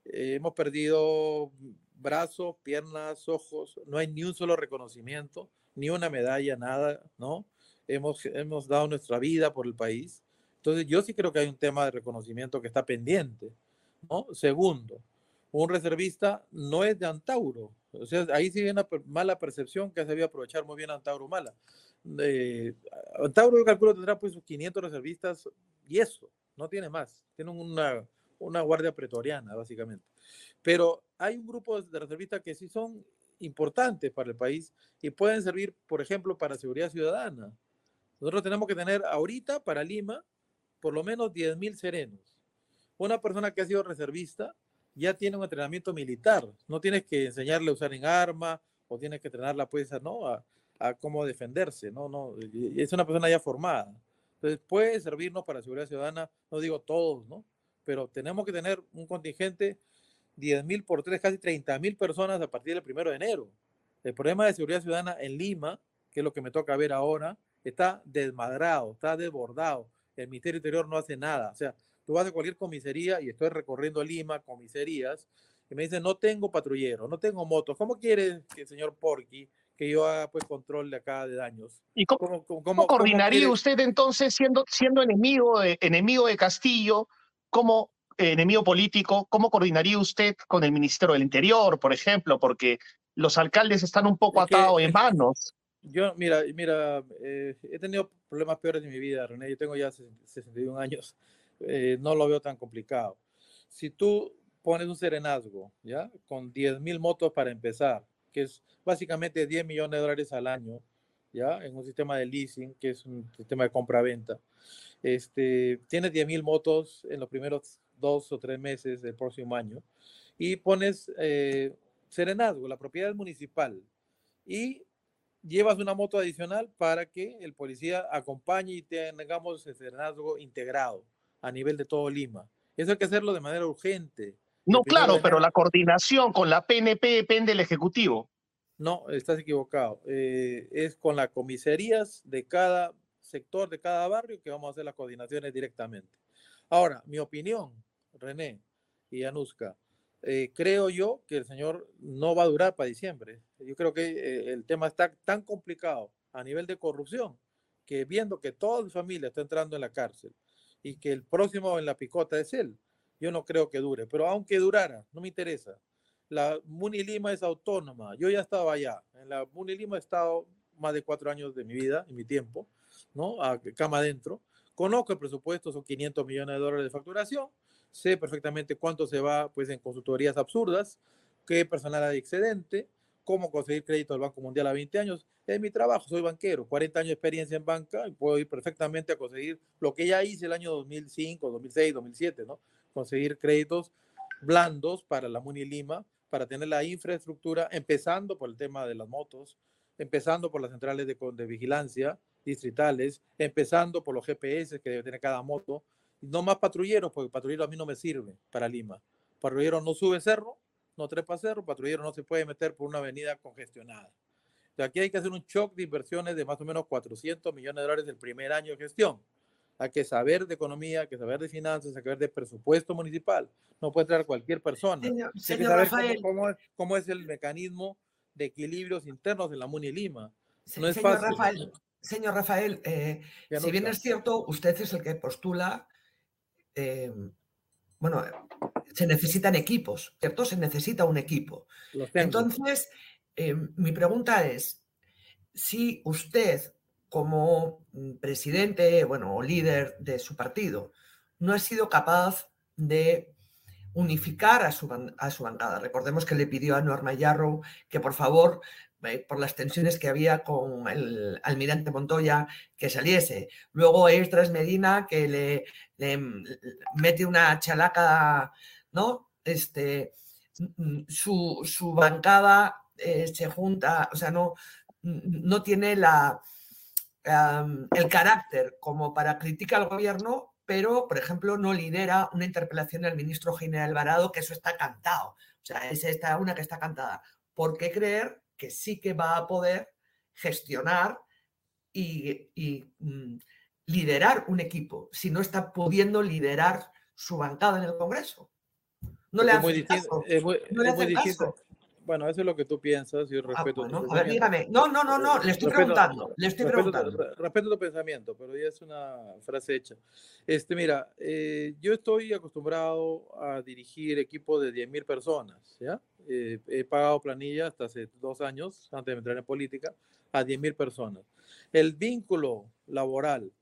Eh, hemos perdido brazos, piernas, ojos, no hay ni un solo reconocimiento, ni una medalla, nada, ¿no? Hemos, hemos dado nuestra vida por el país. Entonces, yo sí creo que hay un tema de reconocimiento que está pendiente, ¿no? Segundo, un reservista no es de Antauro. O sea, ahí sí hay una mala percepción que se había aprovechar muy bien Antauro Mala. Eh, Antauro, yo calculo, tendrá pues sus 500 reservistas y eso, no tiene más. Tiene una, una guardia pretoriana, básicamente. Pero hay un grupo de reservistas que sí son importantes para el país y pueden servir, por ejemplo, para seguridad ciudadana. Nosotros tenemos que tener ahorita para Lima por lo menos 10.000 serenos. Una persona que ha sido reservista ya tiene un entrenamiento militar. No tienes que enseñarle a usar en arma o tienes que entrenarla pues, ¿no? a, a cómo defenderse. ¿no? No, es una persona ya formada. Entonces puede servirnos para seguridad ciudadana, no digo todos, ¿no? pero tenemos que tener un contingente 10 mil por tres, casi 30 mil personas a partir del primero de enero. El problema de seguridad ciudadana en Lima, que es lo que me toca ver ahora, está desmadrado, está desbordado. El Ministerio Interior no hace nada. O sea, tú vas a cualquier comisaría y estoy recorriendo Lima, comisarías, y me dicen, no tengo patrullero, no tengo motos. ¿Cómo quiere que el señor Porky que yo haga pues control de acá de daños? ¿Y cómo, coordinaría usted entonces siendo, siendo enemigo, de, enemigo de Castillo? ¿Cómo enemigo político, ¿cómo coordinaría usted con el Ministerio del Interior, por ejemplo? Porque los alcaldes están un poco atados en manos. Yo, mira, mira, eh, he tenido problemas peores en mi vida, René. Yo tengo ya 61 años. Eh, no lo veo tan complicado. Si tú pones un serenazgo, ¿ya? Con 10 mil motos para empezar, que es básicamente 10 millones de dólares al año, ¿ya? En un sistema de leasing, que es un sistema de compra-venta. Este, tienes 10 mil motos en los primeros dos o tres meses del próximo año y pones eh, serenazgo, la propiedad municipal, y llevas una moto adicional para que el policía acompañe y tengamos el serenazgo integrado a nivel de todo Lima. Eso hay que hacerlo de manera urgente. No, claro, pero la coordinación con la PNP depende del Ejecutivo. No, estás equivocado. Eh, es con las comisarías de cada sector, de cada barrio, que vamos a hacer las coordinaciones directamente. Ahora, mi opinión, René y Anuska, eh, creo yo que el señor no va a durar para diciembre. Yo creo que eh, el tema está tan complicado a nivel de corrupción que viendo que toda su familia está entrando en la cárcel y que el próximo en la picota es él, yo no creo que dure. Pero aunque durara, no me interesa. La Muni Lima es autónoma. Yo ya estaba allá. En la Muni Lima he estado más de cuatro años de mi vida y mi tiempo, ¿no? A cama adentro. Conozco el presupuesto, son 500 millones de dólares de facturación sé perfectamente cuánto se va pues en consultorías absurdas, qué personal hay excedente, cómo conseguir crédito al Banco Mundial a 20 años. Es mi trabajo, soy banquero, 40 años de experiencia en banca y puedo ir perfectamente a conseguir lo que ya hice el año 2005, 2006, 2007, ¿no? Conseguir créditos blandos para la Muni Lima, para tener la infraestructura, empezando por el tema de las motos, empezando por las centrales de, de vigilancia distritales, empezando por los GPS que debe tener cada moto, no más patrulleros, porque patrullero a mí no me sirve para Lima. Patrullero no sube cerro, no trepa cerro, patrullero no se puede meter por una avenida congestionada. De aquí hay que hacer un shock de inversiones de más o menos 400 millones de dólares el primer año de gestión. Hay que saber de economía, hay que saber de finanzas, hay que saber de presupuesto municipal. No puede entrar cualquier persona. Señor, hay que saber Rafael, cómo, es, el mecanismo de equilibrios internos en la MUNI Lima. No es señor fácil. Rafael, señor Rafael, eh, si bien es cierto, usted es el que postula Em, bueno, se necesitan equipos, ¿cierto? Se necesita un equipo. Entonces, em, mi pregunta es, si usted como mm, presidente, bueno, o líder de su partido, no ha sido capaz de unificar a su, a su bancada. Recordemos que le pidió a Norma Yarrow que por favor por las tensiones que había con el almirante Montoya, que saliese. Luego Estras Medina, que le, mete una chalaca, ¿no? Este, mm, su, bancada eh, se junta, o sea, no, no tiene la, el carácter como para criticar al gobierno, pero, por ejemplo, no lidera una interpelación al ministro General Alvarado, que eso está cantado. O sea, es esta una que está cantada. ¿Por qué creer que sí que va a poder gestionar y, mm, liderar un equipo si no está pudiendo liderar su bancada en el Congreso? No le hace caso. no le hace caso. Bueno, eso es lo que tú piensas, yo ah, respeto tu A ver, dígame. No, no, no, no, le estoy preguntando. Le estoy respeto, preguntando. Respeto tu pensamiento, pero ya es una frase hecha. Este, mira, eh, yo estoy acostumbrado a dirigir equipos de 10.000 personas, ¿ya? Eh, he pagado planilla hasta hace dos años, antes de entrar en política, a 10.000 personas. El vínculo laboral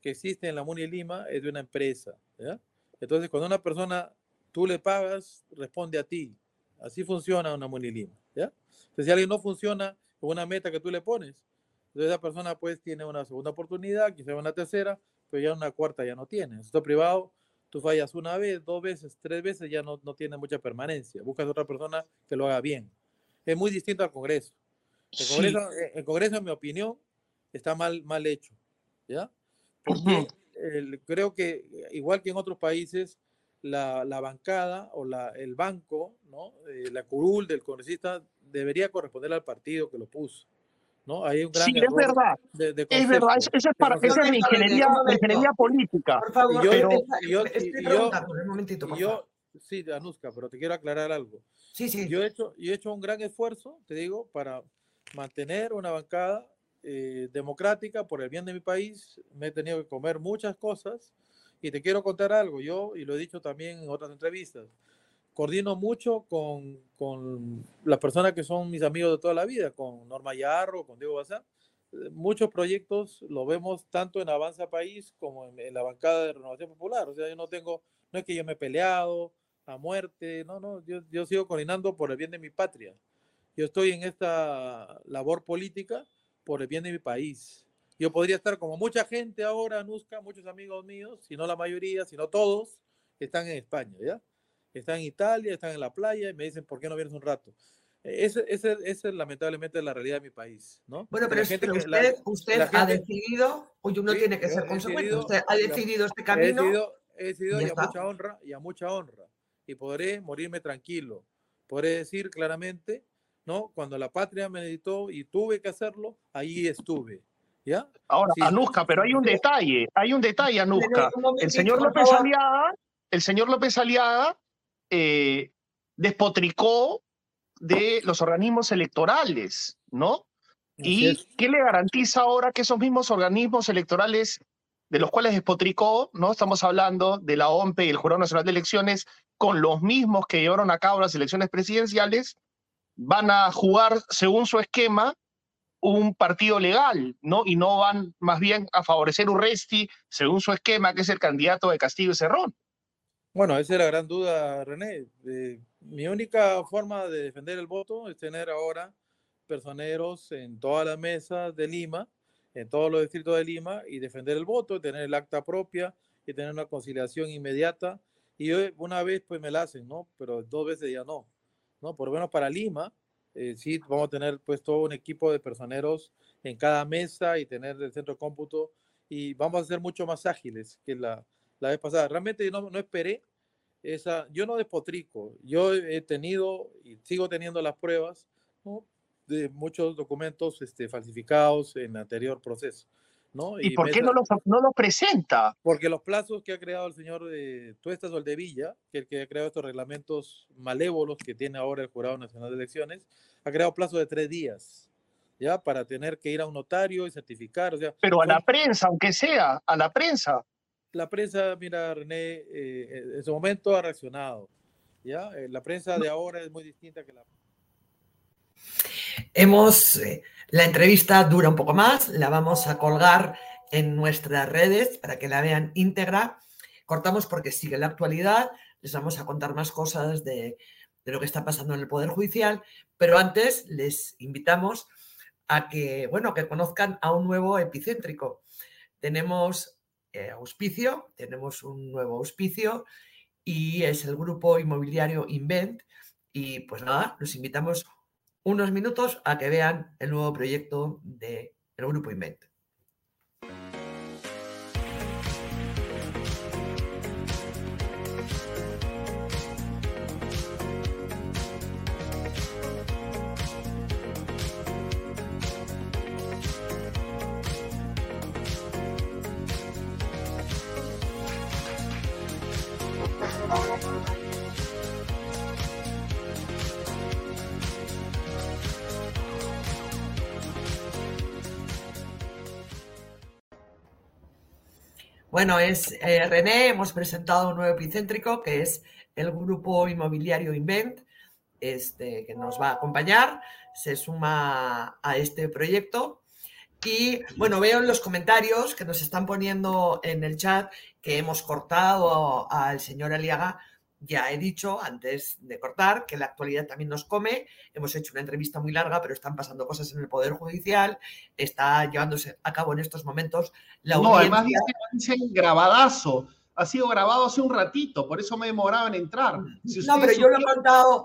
que existe en la Muni Lima es de una empresa, ¿ya? Entonces, cuando una persona tú le pagas, responde a ti. Así funciona una monilima, ¿ya? Entonces, si alguien no funciona con una meta que tú le pones, entonces esa persona pues tiene una segunda oportunidad, quizá una tercera, pero ya una cuarta ya no tiene. En esto privado, tú fallas una vez, dos veces, tres veces, ya no, no tiene mucha permanencia. Buscas otra persona que lo haga bien. Es muy distinto al Congreso. El Congreso, eh, el Congreso en mi opinión, está mal, mal hecho, ¿ya? Porque creo que, igual que en otros países, la, la bancada o la, el banco, ¿no? Eh, la curul del congresista debería corresponder al partido que lo puso. ¿no? Hay un gran sí, es verdad. es verdad, eso es, para, esa es ingeniería, ingeniería política. Por favor, yo, pero, yo, estoy preguntando, un momentito, por yo, Sí, Anuska, pero te quiero aclarar algo. Sí, sí. Yo he hecho, yo he hecho un gran esfuerzo, te digo, para mantener una bancada eh, democrática por el bien de mi país. Me he tenido que comer muchas cosas, y te quiero contar algo, yo, y lo he dicho también en otras entrevistas, coordino mucho con, con las personas que son mis amigos de toda la vida, con Norma Yarro, con Diego Bazán. Eh, muchos proyectos lo vemos tanto en Avanza País como en, la bancada de Renovación Popular. O sea, yo no tengo, no es que yo me he peleado a muerte, no, no, yo, yo sigo coordinando por el bien de mi patria. Yo estoy en esta labor política por el bien de mi país. Yo podría estar como mucha gente ahora, Nusca, muchos amigos míos, si no la mayoría, si no todos, están en España, ¿ya? Están en Italia, están en la playa y me dicen, ¿por qué no vienes un rato? E, esa es lamentablemente la realidad de mi país, ¿no? Bueno, pero, usted, usted ha decidido, oye, uno tiene que ser consecuente, usted ha decidido este camino. He decidido, he y, a mucha honra, y a mucha honra, y podré morirme tranquilo. Podré decir claramente, ¿no? Cuando la patria me necesitó y tuve que hacerlo, ahí estuve. Ahora, Anuska, pero hay un detalle, hay un detalle, Anuska. El señor López Aliaga, el señor López Aliaga eh, despotricó de los organismos electorales, ¿no? ¿Y qué le garantiza ahora que esos mismos organismos electorales de los cuales despotricó, ¿no? Estamos hablando de la OMP y el Jurado Nacional de Elecciones, con los mismos que llevaron a cabo las elecciones presidenciales, van a jugar según su esquema un partido legal, ¿no? Y no van más bien a favorecer Urresti según su esquema, que es el candidato de Castillo y Cerrón. Bueno, esa es la gran duda, René. mi única forma de defender el voto es tener ahora personeros en todas las mesas de Lima, en todos los distritos de Lima, y defender el voto, tener el acta propia y tener una conciliación inmediata. Y una vez pues me la hacen, ¿no? Pero dos veces ya no, ¿no? Por lo menos para Lima, eh, sí vamos a tener pues todo un equipo de personeros en cada mesa y tener el centro de cómputo y vamos a ser mucho más ágiles que la, la vez pasada. Realmente no, no esperé esa, yo no despotrico, yo he tenido y sigo teniendo las pruebas de muchos documentos este, falsificados en el anterior proceso. ¿Y, por qué no lo no presenta? Porque los plazos que ha creado el señor de Tuestas Villa, que es el que ha creado estos reglamentos malévolos que tiene ahora el Jurado Nacional de Elecciones, ha creado plazo de tres días, ¿ya? Para tener que ir a un notario y certificar, o sea... Pero a la prensa, aunque sea, a la prensa. La prensa, mira, René, eh, en su momento ha reaccionado, ¿ya? Eh, la prensa de ahora es muy distinta que la... Hemos, eh, la entrevista dura un poco más, la vamos a colgar en nuestras redes para que la vean íntegra. Cortamos porque sigue la actualidad, les vamos a contar más cosas de, lo que está pasando en el Poder Judicial, pero antes les invitamos a que, bueno, que conozcan a un nuevo epicéntrico. Tenemos eh, auspicio, tenemos un nuevo auspicio y es el grupo inmobiliario Invent Y pues nada, los invitamos unos minutos a que vean el nuevo proyecto del Grupo Invent. Bueno, es eh, René, hemos presentado un nuevo epicéntrico que es el grupo inmobiliario Invent, este, que nos va a acompañar, se suma a este proyecto. Y bueno, veo en los comentarios que nos están poniendo en el chat que hemos cortado al señor Aliaga ya he dicho antes de cortar que la actualidad también nos come. Hemos hecho una entrevista muy larga, pero están pasando cosas en el Poder Judicial. Está llevándose a cabo en estos momentos la no, además dice, grabadazo. Ha sido grabado hace un ratito, por eso me demoraba en entrar. no, pero yo lo he contado.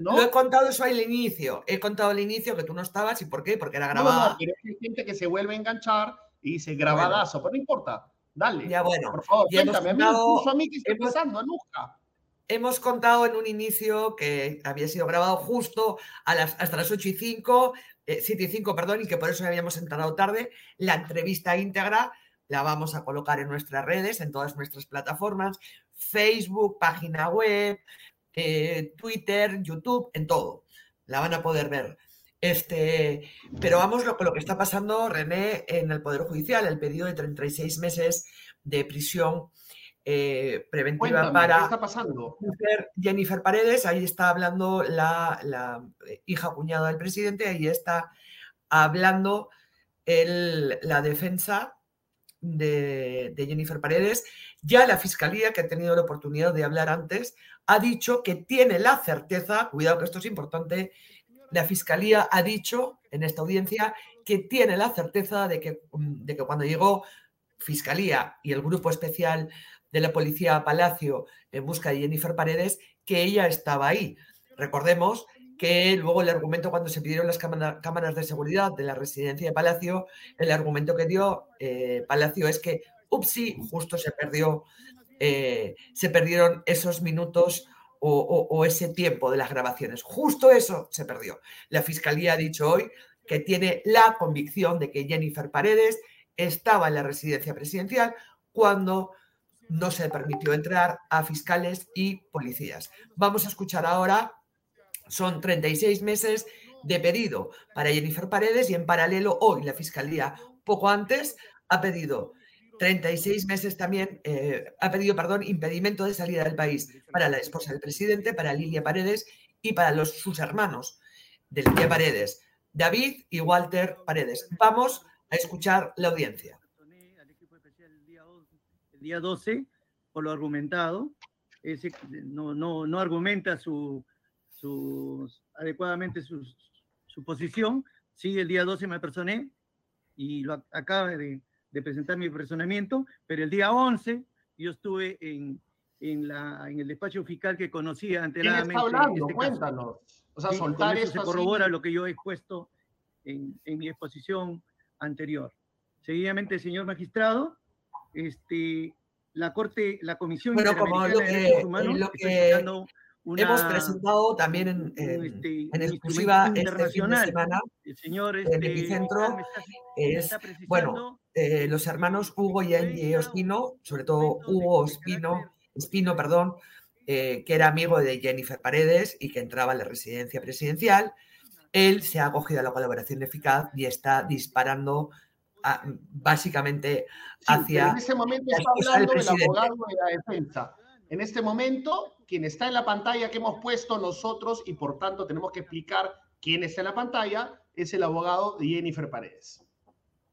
¿no? Lo he contado eso al inicio. He contado al inicio que tú no estabas y por qué, porque era grabado. No, hay gente que se vuelve a enganchar y dice grabadazo, pero no importa. Dale. Ya bueno. Por favor, cuéntame. a mí, ¿qué está pasando, Anuska? Hemos contado en un inicio que había sido grabado justo hasta las 8 y 5, 7 eh, y 5, perdón, y que por eso habíamos entrado tarde. La entrevista íntegra la vamos a colocar en nuestras redes, en todas nuestras plataformas, Facebook, página web, eh, Twitter, YouTube, en todo. La van a poder ver. Este, pero vamos lo, lo que está pasando, René, en el Poder Judicial, el pedido de 36 meses de prisión eh, preventiva para ¿qué está pasando? Jennifer Paredes, ahí está hablando la, eh, hija cuñada del presidente, ahí está hablando la defensa de, de, Jennifer Paredes. Ya la fiscalía, que ha tenido la oportunidad de hablar antes, ha dicho que tiene la certeza, cuidado que esto es importante, la fiscalía ha dicho en esta audiencia que tiene la certeza de que, de que cuando llegó Fiscalía y el Grupo Especial de la policía Palacio en busca de Jennifer Paredes, que ella estaba ahí. Recordemos que luego el argumento cuando se pidieron las cámaras de seguridad de la residencia de Palacio, el argumento que dio eh, Palacio es que, upsi, justo se perdió, eh, se perdieron esos minutos o, ese tiempo de las grabaciones. Justo eso se perdió. La fiscalía ha dicho hoy que tiene la convicción de que Jennifer Paredes estaba en la residencia presidencial cuando no se permitió entrar a fiscales y policías. Vamos a escuchar ahora, son 36 meses de pedido para Jennifer Paredes y en paralelo hoy la Fiscalía, poco antes, ha pedido 36 meses también, eh, ha pedido, perdón, impedimento de salida del país para la esposa del presidente, para Lilia Paredes y para los, sus hermanos de Lilia Paredes, David y Walter Paredes. Vamos a escuchar la audiencia día 12, por lo argumentado, no, no, no argumenta su, su adecuadamente su, su, posición. Sí, el día 12 me personé y lo acaba de, de, presentar mi personamiento, pero el día 11 yo estuve en, en, la, en el despacho fiscal que conocía anteriormente. ¿Quién está hablando? Este Cuéntanos. O sea, soltar eso se corrobora lo que yo he expuesto en, en mi exposición anterior. Seguidamente, señor magistrado, este, la Corte, la Comisión bueno, como lo que, lo que hemos presentado también en, en, este, en exclusiva este fin de semana el señor este, en Epicentro es, bueno, eh, los hermanos Hugo y Angie Ospino, sobre todo Hugo Ospino, Espino, perdón, eh, que era amigo de Jennifer Paredes y que entraba en la residencia presidencial, él se ha acogido a la colaboración eficaz y está disparando básicamente hacia... en este momento está hablando el abogado de la defensa. En este momento, quien está en la pantalla que hemos puesto nosotros y por tanto tenemos que explicar quién está en la pantalla, es el abogado de Jennifer Paredes.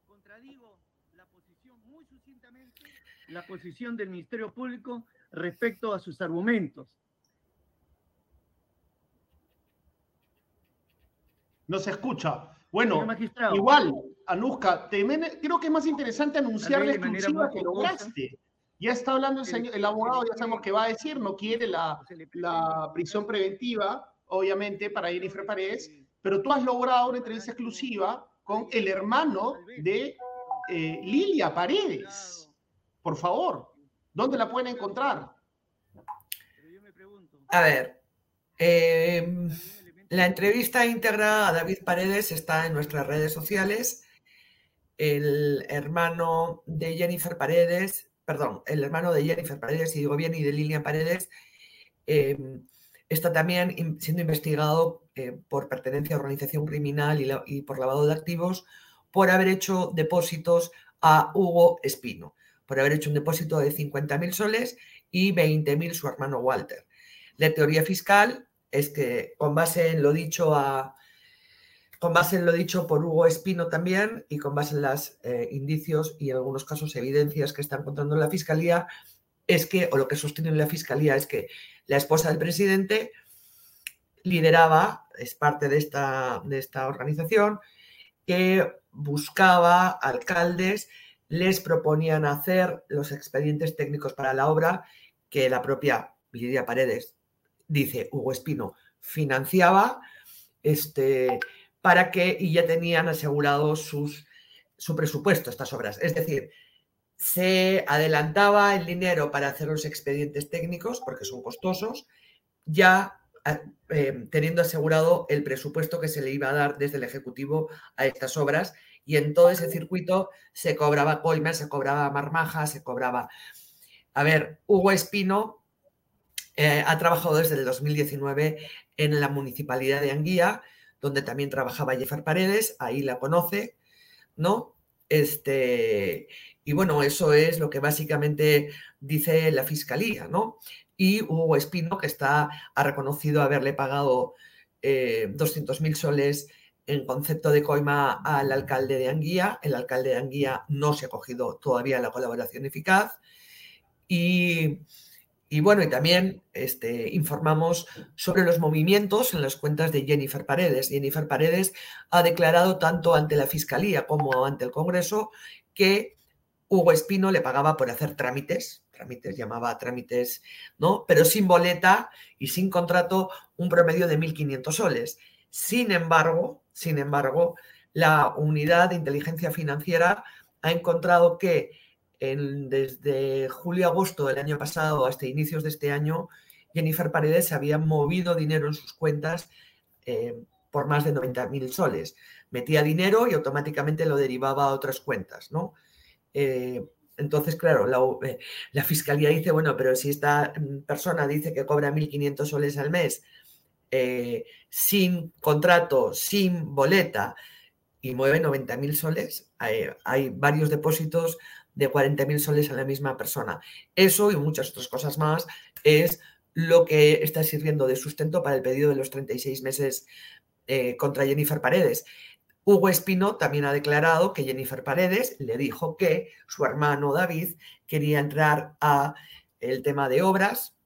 Contradigo la posición muy sucintamente, la posición del Ministerio Público respecto a sus argumentos. No se escucha. Bueno, igual, Anuska, creo que es más interesante anunciar la exclusiva que lograste. Ya está hablando el, abogado, ya sabemos que va a decir, no quiere la, prisión preventiva, obviamente, para Jennifer Paredes, pero tú has logrado una entrevista exclusiva con el hermano de eh, Lilia Paredes. Por favor, ¿dónde la pueden encontrar? A ver, em, la entrevista íntegra a David Paredes está en nuestras redes sociales. El hermano de Jennifer Paredes, perdón, el hermano de Jennifer Paredes, y digo bien, y de Lilian Paredes, em, está también siendo investigado eh, por pertenencia a organización criminal y, por lavado de activos por haber hecho depósitos a Hugo Espino, por haber hecho un depósito de 50.000 soles y 20.000 su hermano Walter. La teoría fiscal es que con base en lo dicho a con base en lo dicho por Hugo Espino también y con base en los eh, indicios y en algunos casos evidencias que están contando la Fiscalía, es que, o lo que sostiene la Fiscalía es que la esposa del presidente lideraba, es parte de esta, de esta organización, que buscaba alcaldes, les proponían hacer los expedientes técnicos para la obra que la propia Lidia Paredes dice Hugo Espino, financiaba este, para que, y ya tenían asegurado su presupuesto estas obras. Es decir, se adelantaba el dinero para hacer los expedientes técnicos, porque son costosos, ya eh, teniendo asegurado el presupuesto que se le iba a dar desde el Ejecutivo a estas obras. Y en todo ese circuito se cobraba coima, se cobraba marmaja, se cobraba... A ver, Hugo Espino eh, ha trabajado desde el 2019 en la municipalidad de Anguía, donde también trabajaba Jeffer Paredes, ahí la conoce, ¿no? Este, y bueno, eso es lo que básicamente dice la fiscalía, ¿no? Y Hugo Espino, que está, ha reconocido haberle pagado eh, 200.000 soles en concepto de coima al alcalde de Anguía. El alcalde de Anguía no se ha cogido todavía la colaboración eficaz. Y y bueno, y también este, informamos sobre los movimientos en las cuentas de Jennifer Paredes. Jennifer Paredes ha declarado tanto ante la Fiscalía como ante el Congreso que Hugo Espino le pagaba por hacer trámites, trámites llamaba trámites, ¿no? Pero sin boleta y sin contrato, un promedio de 1.500 soles. Sin embargo, sin embargo, la unidad de inteligencia financiera ha encontrado que desde julio-agosto del año pasado hasta inicios de este año, Jennifer Paredes había movido dinero en sus cuentas eh, por más de 90.000 soles. Metía dinero y automáticamente lo derivaba a otras cuentas, ¿no? Eh, entonces, claro, eh, la, fiscalía dice, bueno, pero si esta mm, persona dice que cobra 1.500 soles al mes sin contrato, sin boleta y mueve 90.000 soles, hay varios depósitos de 40.000 soles a la misma persona. Eso y muchas otras cosas más es lo que está sirviendo de sustento para el pedido de los 36 meses eh, contra Jennifer Paredes. Hugo Espino también ha declarado que Jennifer Paredes le dijo que su hermano David quería entrar a el tema de obras.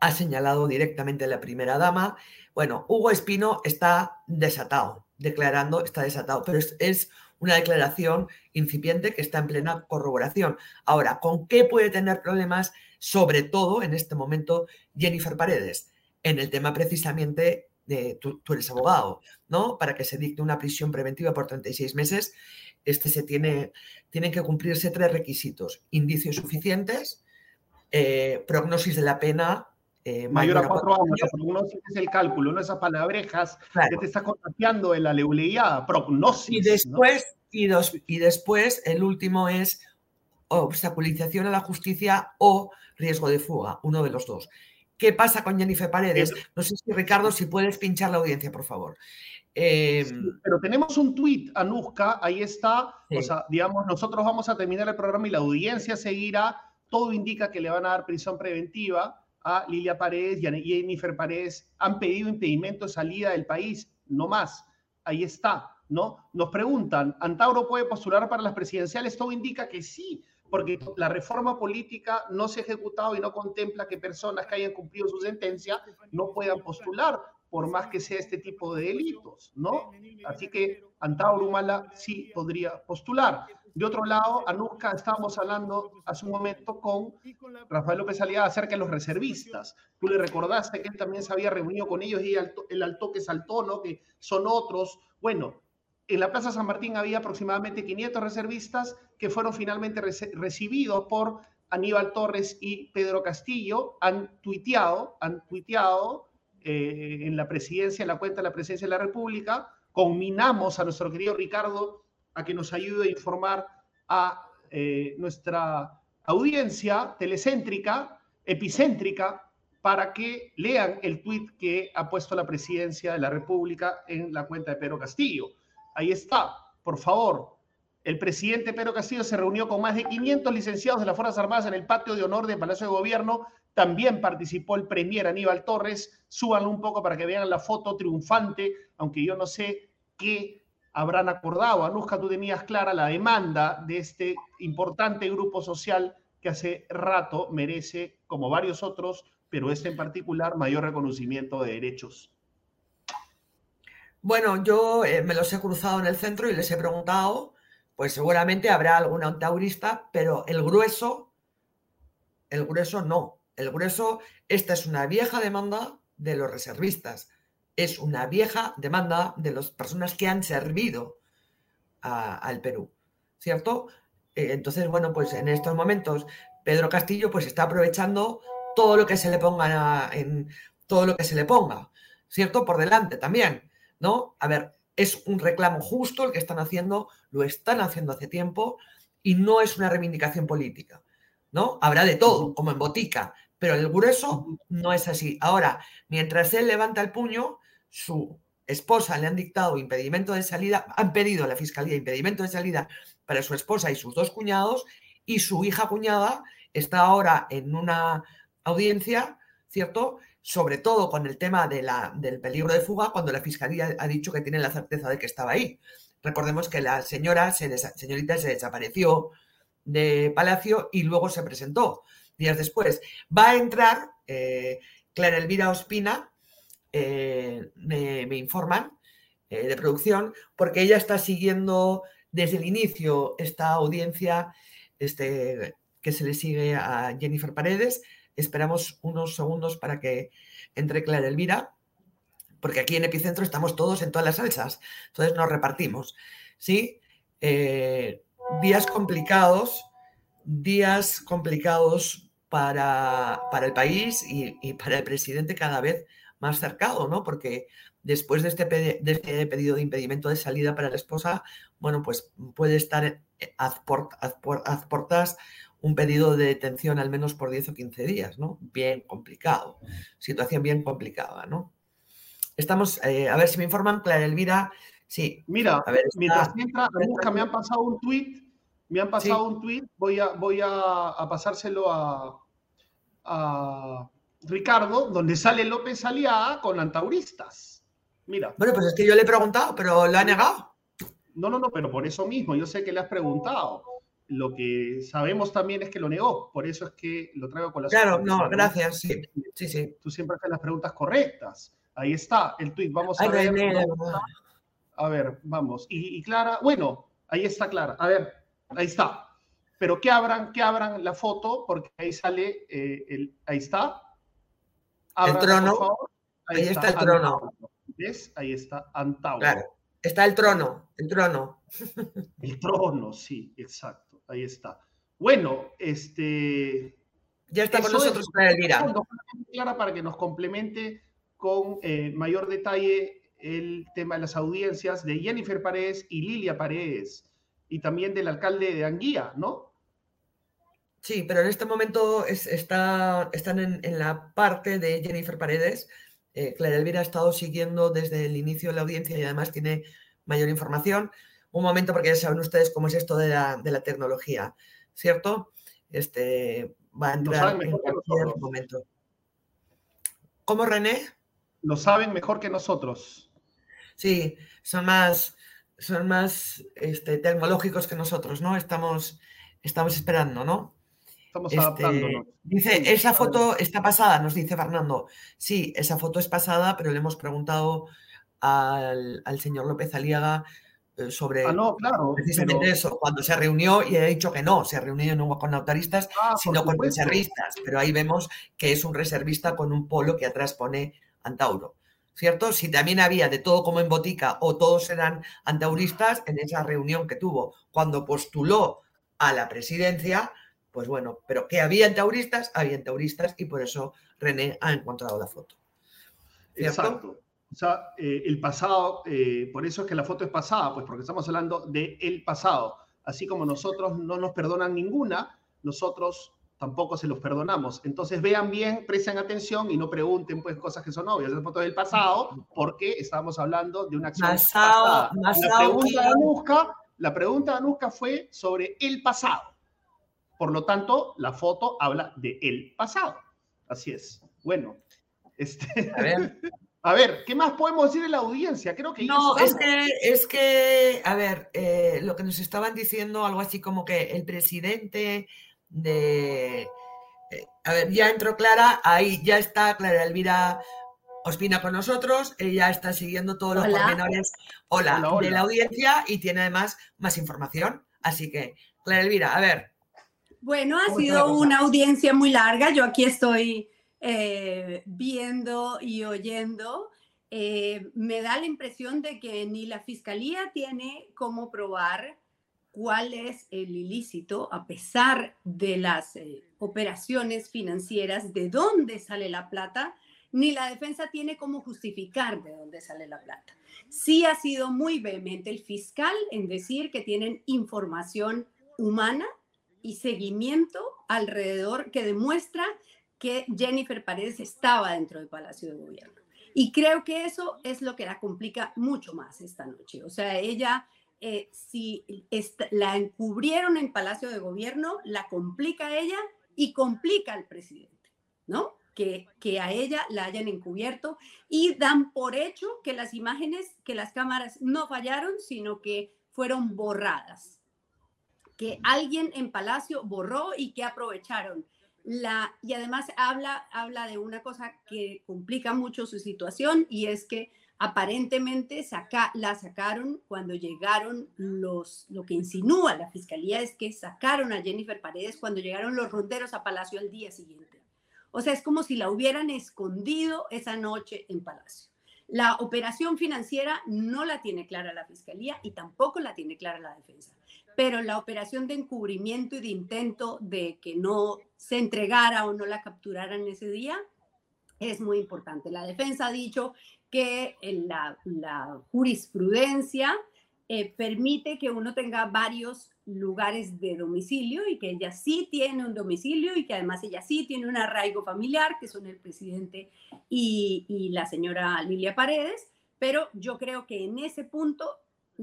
Ha señalado directamente a la primera dama. Bueno, Hugo Espino está desatado, declarando, está desatado, pero es una declaración incipiente que está en plena corroboración. Ahora, ¿con qué puede tener problemas, sobre todo en este momento, Jennifer Paredes? En el tema precisamente de tú, eres abogado, ¿no? Para que se dicte una prisión preventiva por 36 meses, este se tiene, tienen que cumplirse tres requisitos: indicios suficientes, eh, prognosis de la pena eh, mayor, a cuatro años. Prognosis es el cálculo, no esas palabrejas que te está contagiando en la leuleía, prognosis. Y después, y, dos, y después, el último es obstaculización a la justicia o riesgo de fuga, uno de los dos. ¿Qué pasa con Jennifer Paredes? No sé si Ricardo, si puedes pinchar la audiencia, por favor. Em, pero tenemos un tuit, Anuska, ahí está. O sea, digamos, nosotros vamos a terminar el programa y la audiencia seguirá. Todo indica que le van a dar prisión preventiva Lilia Paredes y a Jennifer Paredes han pedido impedimento de salida del país, no más. Ahí está, ¿no? Nos preguntan, ¿Antauro puede postular para las presidenciales? Todo indica que sí, porque la reforma política no se ha ejecutado y no contempla que personas que hayan cumplido su sentencia no puedan postular, por más que sea este tipo de delitos, ¿no? Así que Antauro Humala sí podría postular. De otro lado, Anuska, estábamos hablando hace un momento con Rafael López Aliaga acerca de los reservistas. Tú le recordaste que él también se había reunido con ellos y el alto que saltó, ¿no? Que son otros. Bueno, en la Plaza San Martín había aproximadamente 500 reservistas que fueron finalmente recibidos por Aníbal Torres y Pedro Castillo. Han tuiteado, han tuiteado eh, en la presidencia, en la cuenta de la presidencia de la República. Combinamos a nuestro querido Ricardo a que nos ayude a informar a eh, nuestra audiencia telecéntrica, epicéntrica, para que lean el tuit que ha puesto la presidencia de la República en la cuenta de Pedro Castillo. Ahí está, por favor. El presidente Pedro Castillo se reunió con más de 500 licenciados de las Fuerzas Armadas en el patio de honor del Palacio de Gobierno. También participó el premier Aníbal Torres. Súbanlo un poco para que vean la foto triunfante, aunque yo no sé qué habrán acordado. Anuska, tú tenías clara la demanda de este importante grupo social que hace rato merece, como varios otros, pero este en particular, mayor reconocimiento de derechos. Bueno, yo eh, me los he cruzado en el centro y les he preguntado, pues seguramente habrá alguna antaurista, pero el grueso, el grueso no. El grueso, esta es una vieja demanda de los reservistas, es una vieja demanda de las personas que han servido al Perú, ¿cierto? Eh, entonces, bueno, pues en estos momentos Pedro Castillo pues está aprovechando todo lo que se le ponga en todo lo que se le ponga, ¿cierto? Por delante también. ¿no? A ver, es un reclamo justo el que están haciendo, lo están haciendo hace tiempo y no es una reivindicación política, ¿no? Habrá de todo, como en botica, pero el grueso no es así. Ahora, mientras él levanta el puño, su esposa le han dictado impedimento de salida, han pedido a la fiscalía impedimento de salida para su esposa y sus dos cuñados, y su hija cuñada está ahora en una audiencia, ¿cierto? sobre todo con el tema de la, del peligro de fuga, cuando la fiscalía ha dicho que tiene la certeza de que estaba ahí. Recordemos que la señora, se señorita, se desapareció de Palacio y luego se presentó días después. Va a entrar eh, Clara Elvira Ospina, eh, me, informan, eh, de producción, porque ella está siguiendo desde el inicio esta audiencia este, que se le sigue a Jennifer Paredes Esperamos unos segundos para que entre Clara Elvira, porque aquí en Epicentro estamos todos en todas las salsas, entonces nos repartimos. ¿sí? Eh, días complicados, días complicados para, para el país y, para el presidente cada vez más cercado, ¿no? Porque después de este, de este, pedido de impedimento de salida para la esposa, bueno, pues puede estar a portas un pedido de detención al menos por 10 o 15 días, ¿no? Bien complicado, situación bien complicada, ¿no? Estamos, eh, a ver si me informan, Clara Elvira, sí. Mira, a ver, mientras entra, me han pasado un tweet, me han pasado un tweet, voy a, voy a, pasárselo a, a, Ricardo, donde sale López Aliaga con antauristas. Mira. Bueno, pues es que yo le he preguntado, pero lo ha negado. No, no, no, pero por eso mismo, yo sé que le has preguntado lo que sabemos también es que lo negó, por eso es que lo traigo con la Claro, no, gracias, sí, sí, sí. Tú siempre haces las preguntas correctas. Ahí está el tweet, vamos a ver. a ver, vamos. Y, Clara, bueno, ahí está Clara. A ver, ahí está. Pero que abran, que abran la foto, porque ahí sale, eh, el, ahí está. El trono. Ahí, está, el trono. ¿Ves? Ahí está Antauro. Claro. Está el trono, el trono. El trono, sí, exacto ahí está. Bueno, este... Ya está con nosotros Clara Elvira. Clara, para que nos complemente con eh, mayor detalle el tema de las audiencias de Jennifer Paredes y Lilia Paredes, y también del alcalde de Anguía, ¿no? Sí, pero en este momento está, están en, la parte de Jennifer Paredes. Eh, Clara Elvira ha estado siguiendo desde el inicio de la audiencia y además tiene mayor información un momento, porque ya saben ustedes cómo es esto de la, tecnología, ¿cierto? Este, va a entrar en cualquier momento. ¿Cómo, René? Lo saben mejor que nosotros. Sí, son más, son más este, tecnológicos que nosotros, ¿no? Estamos, estamos esperando, ¿no? Estamos este, Dice, esa foto está pasada, nos dice Fernando. Sí, esa foto es pasada, pero le hemos preguntado al, al señor López Aliaga eh, sobre ah, no, claro, precisamente eso, cuando se reunió y he dicho que no, se reunió no con notaristas, ah, sino con reservistas, pero ahí vemos que es un reservista con un polo que atrás pone Antauro. ¿Cierto? Si también había de todo como en botica o todos eran antauristas en esa reunión que tuvo cuando postuló a la presidencia, pues bueno, pero que había antauristas, había antauristas y por eso René ha encontrado la foto. Exacto. O sea, eh, el pasado, eh, por eso es que la foto es pasada, pues porque estamos hablando de el pasado. Así como nosotros no nos perdonan ninguna, nosotros tampoco se los perdonamos. Entonces vean bien, presten atención y no pregunten pues cosas que son obvias. La foto del pasado, porque estamos hablando de una acción pasada. la, pregunta de Anuska, la pregunta de Anuska fue sobre el pasado. Por lo tanto, la foto habla de el pasado. Así es. Bueno, este... A ver. A ver, ¿qué más podemos decir en la audiencia? Creo que no, es que, es que, a ver, eh, lo que nos estaban diciendo, algo así como que el presidente de, eh, a ver, ya entró Clara, ahí ya está Clara Elvira Ospina con nosotros, ella está siguiendo todos los pormenores hola, de la audiencia y tiene además más información. Así que, Clara Elvira, a ver. Bueno, ha sido una audiencia muy larga, yo aquí estoy eh, viendo y oyendo, eh, me da la impresión de que ni la fiscalía tiene cómo probar cuál es el ilícito, a pesar de las eh, operaciones financieras, de dónde sale la plata, ni la defensa tiene cómo justificar de dónde sale la plata. Sí ha sido muy vehemente el fiscal en decir que tienen información humana y seguimiento alrededor que demuestra que Jennifer Paredes estaba dentro del Palacio de Gobierno. Y creo que eso es lo que la complica mucho más esta noche. O sea, ella, eh, si la encubrieron en Palacio de Gobierno, la complica a ella y complica al presidente, ¿no? Que, que a ella la hayan encubierto y dan por hecho que las imágenes, que las cámaras no fallaron, sino que fueron borradas. Que alguien en Palacio borró y que aprovecharon y además habla, habla de una cosa que complica mucho su situación y es que aparentemente saca, la sacaron cuando llegaron los, lo que insinúa la fiscalía es que sacaron a Jennifer Paredes cuando llegaron los ronderos a Palacio al día siguiente. O sea, es como si la hubieran escondido esa noche en Palacio. La operación financiera no la tiene clara la fiscalía y tampoco la tiene clara la defensa pero la operación de encubrimiento y de intento de que no se entregara o no la capturaran ese día es muy importante. La defensa ha dicho que la, la jurisprudencia eh, permite que uno tenga varios lugares de domicilio y que ella sí tiene un domicilio y que además ella sí tiene un arraigo familiar, que son el presidente y, y la señora Lilia Paredes, pero yo creo que en ese punto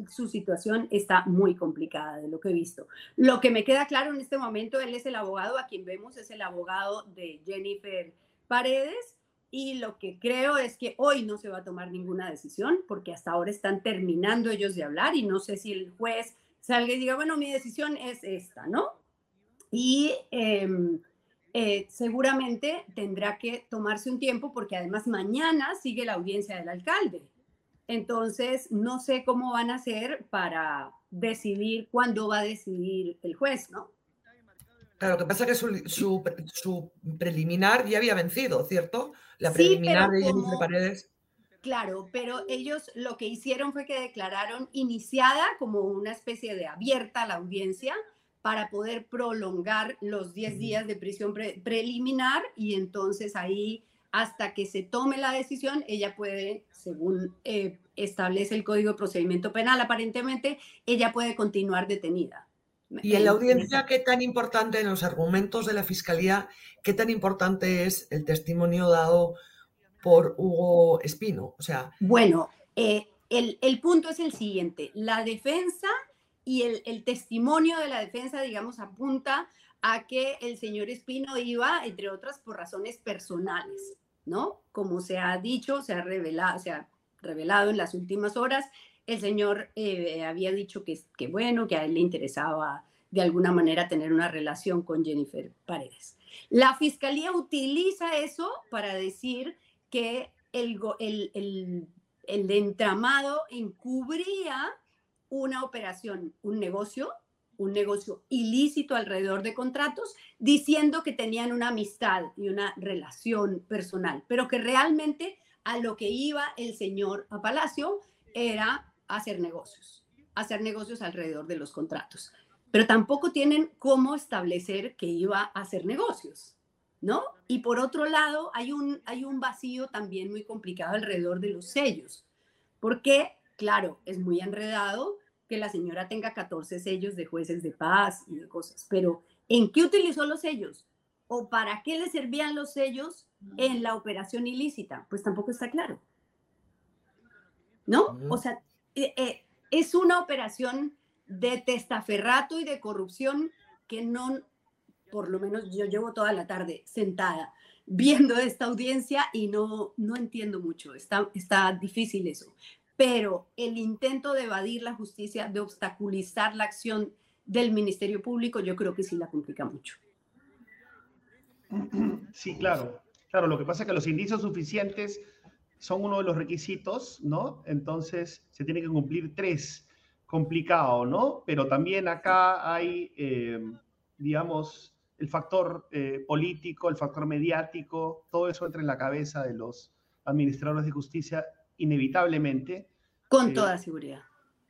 su situación está muy complicada de lo que he visto. Lo que me queda claro en este momento, él es el abogado, a quien vemos es el abogado de Jennifer Paredes, y lo que creo es que hoy no se va a tomar ninguna decisión, porque hasta ahora están terminando ellos de hablar y no sé si el juez salga y diga, bueno, mi decisión es esta, ¿no? Y em, eh, seguramente tendrá que tomarse un tiempo porque además mañana sigue la audiencia del alcalde. Entonces, no sé cómo van a hacer para decidir cuándo va a decidir el juez, ¿no? Claro, lo que pasa es que su, preliminar ya había vencido, ¿cierto? La preliminar de Jennifer Paredes. Claro, pero ellos lo que hicieron fue que declararon iniciada como una especie de abierta la audiencia para poder prolongar los 10 días de prisión preliminar y entonces ahí hasta que se tome la decisión, ella puede, según eh, establece el Código de Procedimiento Penal, aparentemente, ella puede continuar detenida. Y en la audiencia, ¿qué tan importante en los argumentos de la Fiscalía, qué tan importante es el testimonio dado por Hugo Espino? O sea, bueno, eh, el, el, punto es el siguiente, la defensa y el, el testimonio de la defensa, digamos, apunta a que el señor Espino iba, entre otras, por razones personales. ¿no? Como se ha dicho, se ha revelado, se ha revelado en las últimas horas, el señor eh, había dicho que, que, bueno, que a él le interesaba de alguna manera tener una relación con Jennifer Paredes. La fiscalía utiliza eso para decir que el, el, el, el entramado encubría una operación, un negocio, un negocio ilícito alrededor de contratos, diciendo que tenían una amistad y una relación personal, pero que realmente a lo que iba el señor a Palacio era hacer negocios, hacer negocios alrededor de los contratos. Pero tampoco tienen cómo establecer que iba a hacer negocios, ¿no? Y por otro lado, hay un, hay un vacío también muy complicado alrededor de los sellos, porque, claro, es muy enredado que la señora tenga 14 sellos de jueces de paz y de cosas, pero ¿en qué utilizó los sellos? ¿O para qué le servían los sellos en la operación ilícita? Pues tampoco está claro. ¿No? O sea, eh, eh, es una operación de testaferrato y de corrupción que no, por lo menos yo llevo toda la tarde sentada viendo esta audiencia y no, no entiendo mucho, está, está difícil eso. Pero el intento de evadir la justicia, de obstaculizar la acción del Ministerio Público, yo creo que sí la complica mucho. Sí, claro. Claro, lo que pasa es que los indicios suficientes son uno de los requisitos, ¿no? Entonces se tiene que cumplir tres. Complicado, ¿no? Pero también acá hay, eh, digamos, el factor eh, político, el factor mediático, todo eso entra en la cabeza de los administradores de justicia inevitablemente. Con eh, toda seguridad.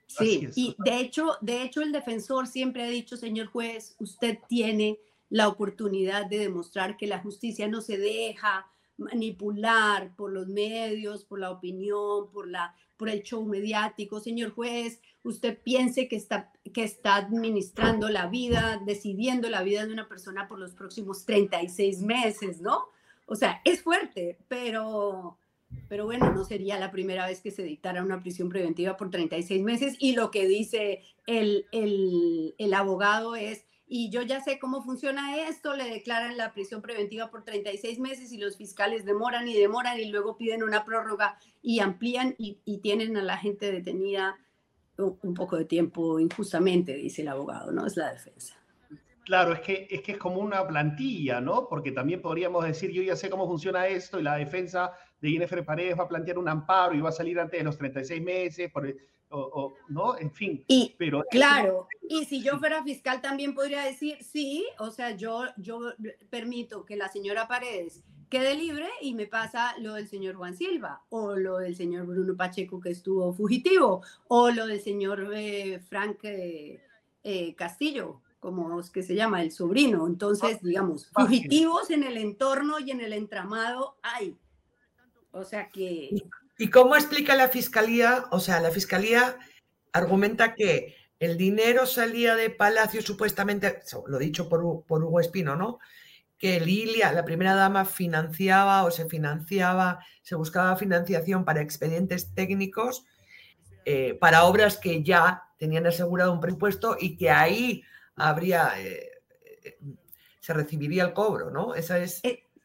Sí, y de hecho, de hecho el defensor siempre ha dicho, señor juez, usted tiene la oportunidad de demostrar que la justicia no se deja manipular por los medios, por la opinión, por, la, por el show mediático. Señor juez, usted piense que está, que está administrando la vida, decidiendo la vida de una persona por los próximos 36 meses, ¿no? O sea, es fuerte, pero, pero bueno, no sería la primera vez que se dictara una prisión preventiva por 36 meses. Y lo que dice el, el, el abogado es y yo ya sé cómo funciona esto, le declaran la prisión preventiva por 36 meses y los fiscales demoran y demoran y luego piden una prórroga y amplían y, tienen a la gente detenida un, poco de tiempo injustamente, dice el abogado, ¿no? Es la defensa. Claro, es que, es que es como una plantilla, ¿no? Porque también podríamos decir, yo ya sé cómo funciona esto y la defensa de Jennifer Paredes va a plantear un amparo y va a salir antes de los 36 meses, por, o, ¿no? En fin. Y, pero claro, y si yo fuera fiscal también podría decir, sí, o sea, yo, yo permito que la señora Paredes quede libre y me pasa lo del señor Juan Silva, o lo del señor Bruno Pacheco que estuvo fugitivo, o lo del señor eh, Frank eh, eh, Castillo, como es que se llama, el sobrino. Entonces, digamos, fugitivos en el entorno y en el entramado hay. O sea que... ¿Y cómo explica la fiscalía? O sea, la fiscalía argumenta que el dinero salía de Palacio supuestamente, lo dicho por, Hugo Espino, ¿no? Que Lilia, la primera dama, financiaba o se financiaba, se buscaba financiación para expedientes técnicos, eh, para obras que ya tenían asegurado un presupuesto y que ahí habría, eh, eh, se recibiría el cobro, ¿no? Esa es...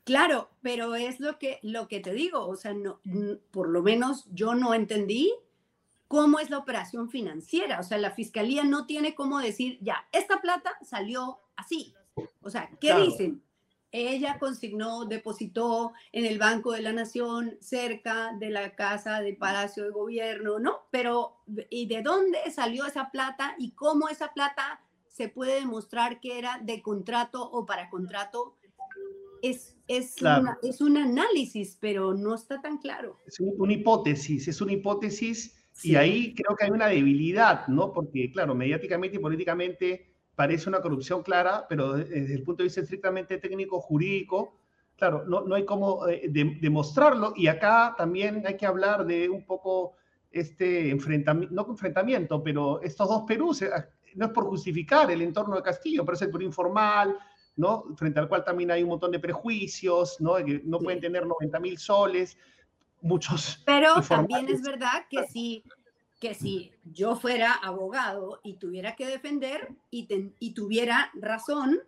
Claro, pero es lo que, lo que te digo, o sea, no, por lo menos yo no entendí cómo es la operación financiera, o sea, la fiscalía no tiene cómo decir, ya, esta plata salió así, o sea, ¿qué dicen? Ella consignó, depositó en el Banco de la Nación cerca de la casa del Palacio de Gobierno, ¿no? Pero, ¿y de dónde salió esa plata y cómo esa plata se puede demostrar que era de contrato o para contrato? Es es, es un análisis, pero no está tan claro. Es una hipótesis, es una hipótesis y ahí creo que hay una debilidad, ¿no? Porque, claro, mediáticamente y políticamente parece una corrupción clara, pero desde el punto de vista estrictamente técnico, jurídico, claro, no, no hay cómo eh, demostrarlo. Y acá también hay que hablar de un poco este enfrentamiento, no enfrentamiento, pero estos dos Perús, eh, no es por justificar el entorno de Castillo, pero es el Perú informal, ¿no? Frente al cual también hay un montón de prejuicios, ¿no? Que no pueden tener 90 mil soles, muchos. Pero también es verdad que si, que si yo fuera abogado y tuviera que defender y, y tuviera razón,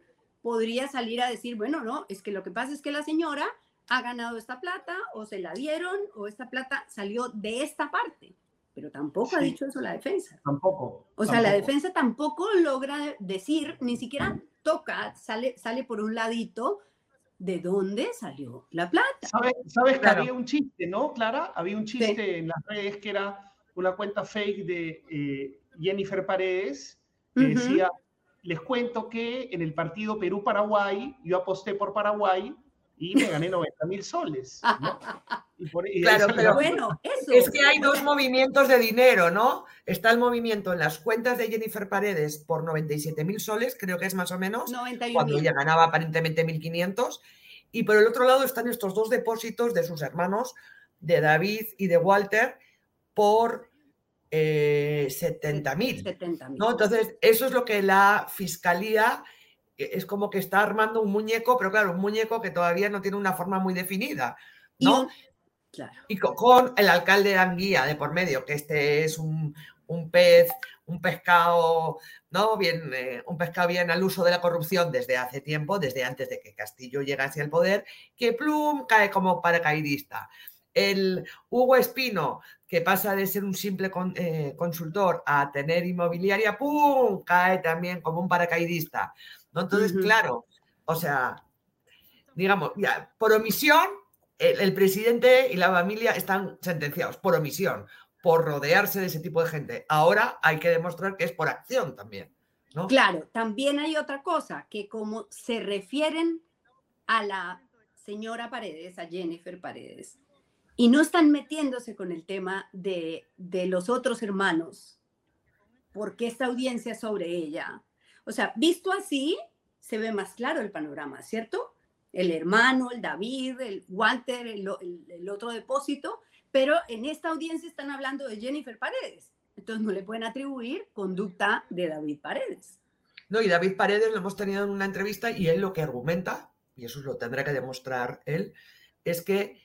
podría salir a decir, bueno, no, es que lo que pasa es que la señora ha ganado esta plata o se la dieron o esta plata salió de esta parte. Pero tampoco ha dicho eso la defensa. Tampoco. O sea, la defensa tampoco logra decir, ni siquiera toca, sale, sale por un ladito de dónde salió la plata. ¿Sabes, que había un chiste, no, Clara? Había un chiste en las redes que era una cuenta fake de, eh, Jennifer Paredes, que decía, les cuento que en el partido Perú-Paraguay, yo aposté por Paraguay y me gané 90 mil soles. claro, pero bueno, eso. es que hay dos movimientos de dinero, ¿no? Está el movimiento en las cuentas de Jennifer Paredes por 97 mil soles, creo que es más o menos, cuando ella ganaba aparentemente 1.500, y por el otro lado están estos dos depósitos de sus hermanos, de David y de Walter, por eh, 70 mil. ¿no? Entonces, eso es lo que la fiscalía es como que está armando un muñeco, pero claro, un muñeco que todavía no tiene una forma muy definida, ¿no? Y, con, el alcalde de Anguía de por medio, que este es un, pez, un pescado, ¿no? Bien, eh, un pescado bien al uso de la corrupción desde hace tiempo, desde antes de que Castillo llegase al poder, que plum cae como paracaidista. El Hugo Espino, que pasa de ser un simple eh, consultor a tener inmobiliaria, ¡pum! cae también como un paracaidista. ¿no? Entonces, claro, o sea, digamos, ya, por omisión, el, presidente y la familia están sentenciados, por omisión, por rodearse de ese tipo de gente. Ahora hay que demostrar que es por acción también. ¿no? Claro, también hay otra cosa, que como se refieren a la señora Paredes, a Jennifer Paredes, y no están metiéndose con el tema de, de los otros hermanos, porque esta audiencia sobre ella o sea, visto así, se ve más claro el panorama, ¿cierto? El hermano, el David, el Walter, el, otro depósito, pero en esta audiencia están hablando de Jennifer Paredes. Entonces no le pueden atribuir conducta de David Paredes. No, y David Paredes lo hemos tenido en una entrevista y él lo que argumenta, y eso lo tendrá que demostrar él, es que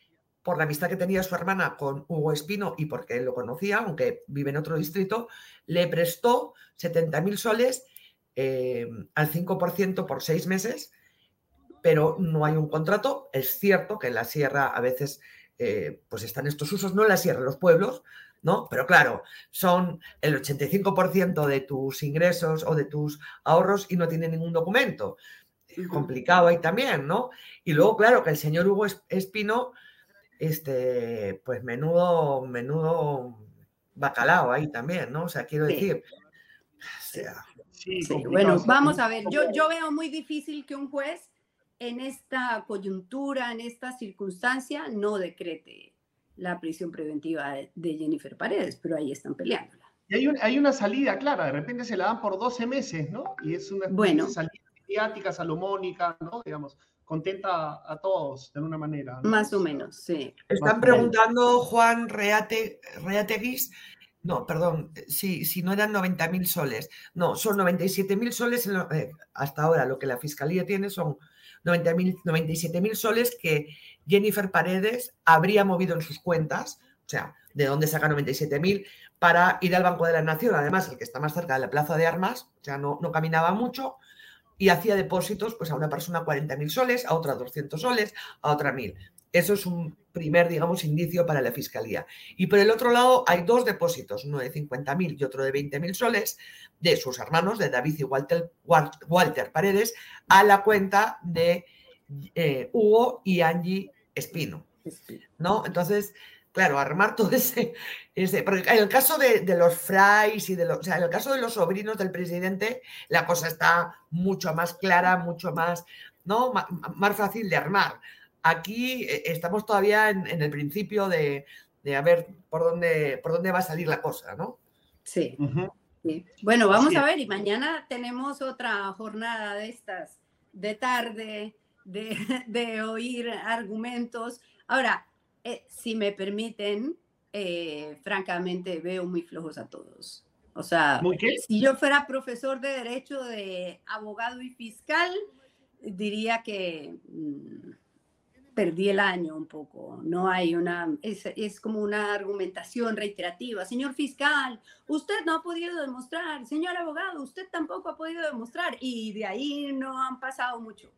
por la amistad que tenía su hermana con Hugo Espino y porque él lo conocía, aunque vive en otro distrito, le prestó 70.000 soles eh, al 5% por seis meses, pero no hay un contrato. Es cierto que en la sierra a veces eh, pues están estos usos, no en la sierra, en los pueblos, ¿no? Pero claro, son el 85% de tus ingresos o de tus ahorros y no tienen ningún documento. Complicado ahí también, ¿no? Y luego, claro, que el señor Hugo Espino, este, pues menudo, menudo bacalao ahí también, ¿no? O sea, quiero decir, o sea, bueno, vamos a ver, yo, yo veo muy difícil que un juez en esta coyuntura, en esta circunstancia, no decrete la prisión preventiva de Jennifer Paredes, pero ahí están peleándola. Y hay, hay una salida clara, de repente se la dan por 12 meses, ¿no? Y es una bueno. salida mediática, salomónica, ¿no? Digamos, contenta a todos de alguna manera. Más o menos, sí. Están preguntando Juan Reate, Reateguis no, perdón, si, si no eran 90.000 soles. No, son 97.000 soles eh, hasta ahora. Lo que la fiscalía tiene son 97.000 soles que Jennifer Paredes habría movido en sus cuentas, o sea, de dónde saca 97.000 para ir al Banco de la Nación, además el que está más cerca de la Plaza de Armas, o sea, no, no caminaba mucho, y hacía depósitos pues a una persona 40.000 soles, a otra 200 soles, a otra 1.000. Eso es un primer, digamos, indicio para la fiscalía. Y por el otro lado, hay dos depósitos, uno de 50.000 y otro de 20.000 soles, de sus hermanos, de David y Walter, Walter Paredes, a la cuenta de eh, Hugo y Angie Espino. ¿No? Entonces, claro, armar todo ese, ese porque en el caso de, los frais y de los, o sea, en el caso de los sobrinos del presidente, la cosa está mucho más clara, mucho más, ¿no? más fácil de armar. Aquí eh, estamos todavía en, el principio de, a ver por dónde, por dónde va a salir la cosa, ¿no? Sí. Bueno, vamos a ver, y mañana tenemos otra jornada de estas, de tarde, de, oír argumentos. Ahora, eh, si me permiten, eh, francamente veo muy flojos a todos. O sea, si yo fuera profesor de derecho, de abogado y fiscal, diría que... Mm, perdí el año un poco. No hay una, es, es, como una argumentación reiterativa. Señor fiscal, usted no ha podido demostrar. Señor abogado, usted tampoco ha podido demostrar. Y de ahí no han pasado mucho.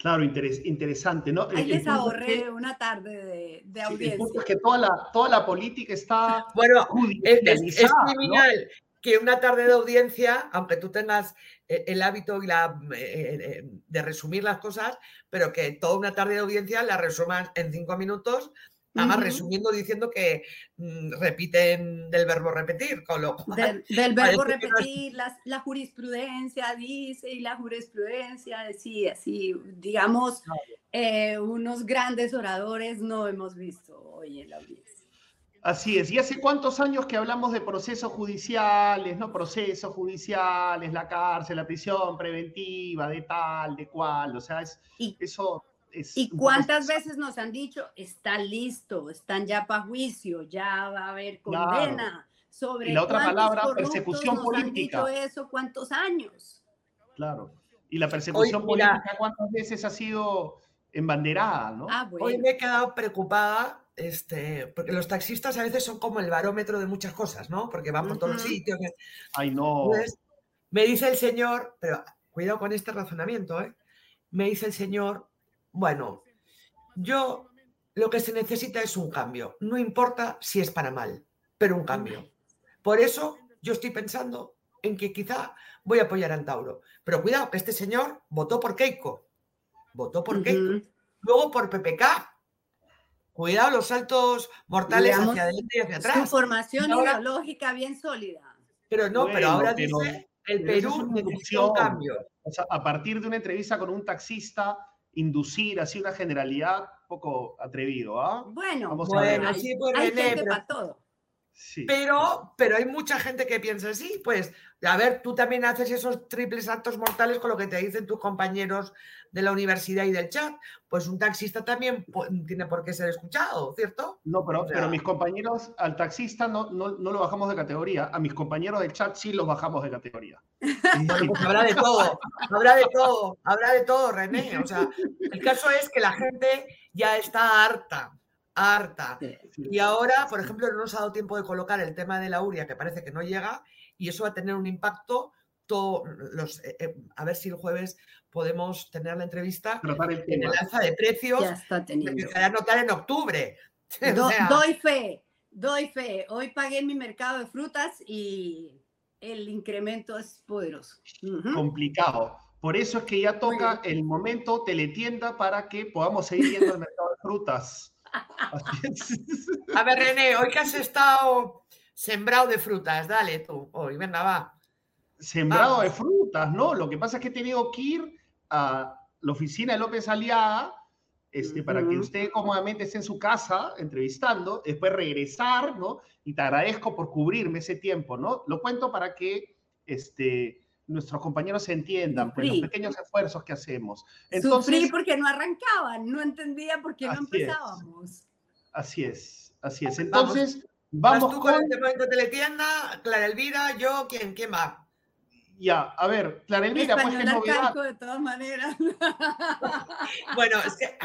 Claro, interesante, ¿no? Ahí les ahorré una tarde de, de audiencia. es que toda la, toda la política está. Bueno, es, es, criminal que una tarde de audiencia, aunque tú tengas eh, el hábito y la, eh, eh, de resumir las cosas, pero que toda una tarde de audiencia la resumas en cinco minutos Además, resumiendo diciendo que mm, repiten del verbo repetir, con lo Del, verbo repetir, la, jurisprudencia dice y la jurisprudencia decía, así, digamos, eh, unos grandes oradores no hemos visto hoy en la audiencia. Así es. ¿Y hace cuántos años que hablamos de procesos judiciales, no? Procesos judiciales, la cárcel, la prisión preventiva, de tal, de cual. O sea, es, eso ¿Y cuántas veces nos han dicho, está listo, están ya para juicio, ya va a haber condena? Sobre y la otra palabra, persecución nos política. Han dicho eso cuántos años? Claro. Y la persecución política, ¿cuántas veces ha sido embanderada? ¿no? Ah, Hoy me he quedado preocupada este, porque los taxistas a veces son como el barómetro de muchas cosas, ¿no? Porque van por todos los sitios. Ay, no. me dice el señor, pero cuidado con este razonamiento, ¿eh? Me dice el señor, bueno, yo lo que se necesita es un cambio. No importa si es para mal, pero un cambio. Por eso yo estoy pensando en que quizá voy a apoyar a Antauro. Pero cuidado, que este señor votó por Keiko. Votó por Keiko. Luego por PPK. Cuidado los saltos mortales hacia adelante y hacia atrás. Su formación ideológica bien sólida. Pero no, pero ahora dice el Perú necesita un cambio. O sea, a partir de una entrevista con un taxista inducir así una generalidad poco atrevido, ¿ah? Bueno, bueno, sí, pues, hay gente para todo. Pero, pero hay mucha gente que piensa así, pues, a ver, tú también haces esos triples actos mortales con lo que te dicen tus compañeros de la universidad y del chat. Pues un taxista también tiene por qué ser escuchado, ¿cierto? No, pero, pero mis compañeros, al taxista no, no, no, lo bajamos de categoría, a mis compañeros del chat sí los bajamos de categoría. Pues habrá de todo, habrá de todo, habrá de todo, René. O sea, el caso es que la gente ya está harta harta. Y ahora, por ejemplo, no nos ha dado tiempo de colocar el tema de la uria, que parece que no llega, y eso va a tener un impacto. Todo los, eh, eh, a ver si el jueves podemos tener la entrevista en el alza de precios ya está teniendo. que se va a notar en octubre. doy fe, doy fe. Hoy pagué mi mercado de frutas y el incremento es poderoso. Complicado. Por eso es que ya toca el momento teletienda para que podamos seguir viendo el mercado de frutas. A ver, René, hoy que has estado sembrado de frutas, dale tú, hoy, venga, va. Sembrado de frutas, ¿no? Lo que pasa es que he tenido que ir a la oficina de López Aliada este, para que usted cómodamente esté en su casa entrevistando, después regresar, ¿no? Y te agradezco por cubrirme ese tiempo, ¿no? Lo cuento para que este, nuestros compañeros entiendan pues, los pequeños esfuerzos que hacemos. Entonces, Sufrí porque no arrancaban, no entendía por qué no empezábamos. Así es, así es. Entonces, vamos, vamos tú con, el momento teletienda, Clara Elvira, yo, ¿quién, quién va? Ya, a ver, Clara Elvira, pues qué novedad. de todas maneras. bueno, es que...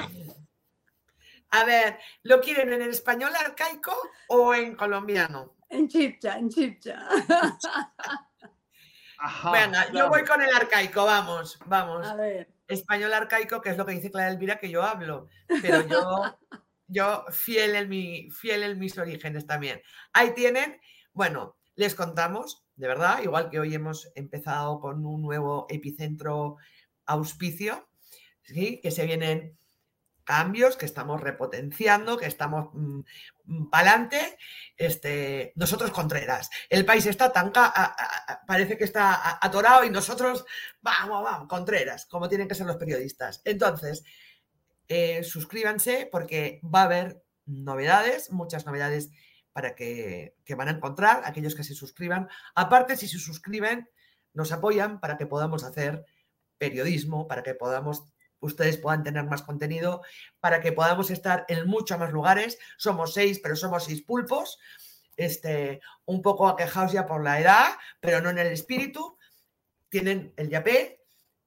A ver, ¿lo quieren en el español arcaico o en colombiano? En chipcha, en chipcha. Venga, yo voy con el arcaico, vamos, vamos. A ver. Español arcaico, que es lo que dice Clara Elvira que yo hablo, pero yo, yo fiel, en mi, fiel en mis orígenes también. Ahí tienen, bueno, les contamos, de verdad, igual que hoy hemos empezado con un nuevo epicentro auspicio, ¿sí? que se vienen cambios, que estamos repotenciando, que estamos mm, mm, para adelante. Este, nosotros Contreras. El país está tan... parece que está atorado y nosotros, vamos, vamos, Contreras, como tienen que ser los periodistas. Entonces, eh, suscríbanse porque va a haber novedades, muchas novedades para que, que van a encontrar aquellos que se suscriban. Aparte, si se suscriben, nos apoyan para que podamos hacer periodismo, para que podamos ustedes puedan tener más contenido, para que podamos estar en muchos más lugares. Somos seis, pero somos seis pulpos. Este, un poco aquejados ya por la edad, pero no en el espíritu. Tienen el YAPE,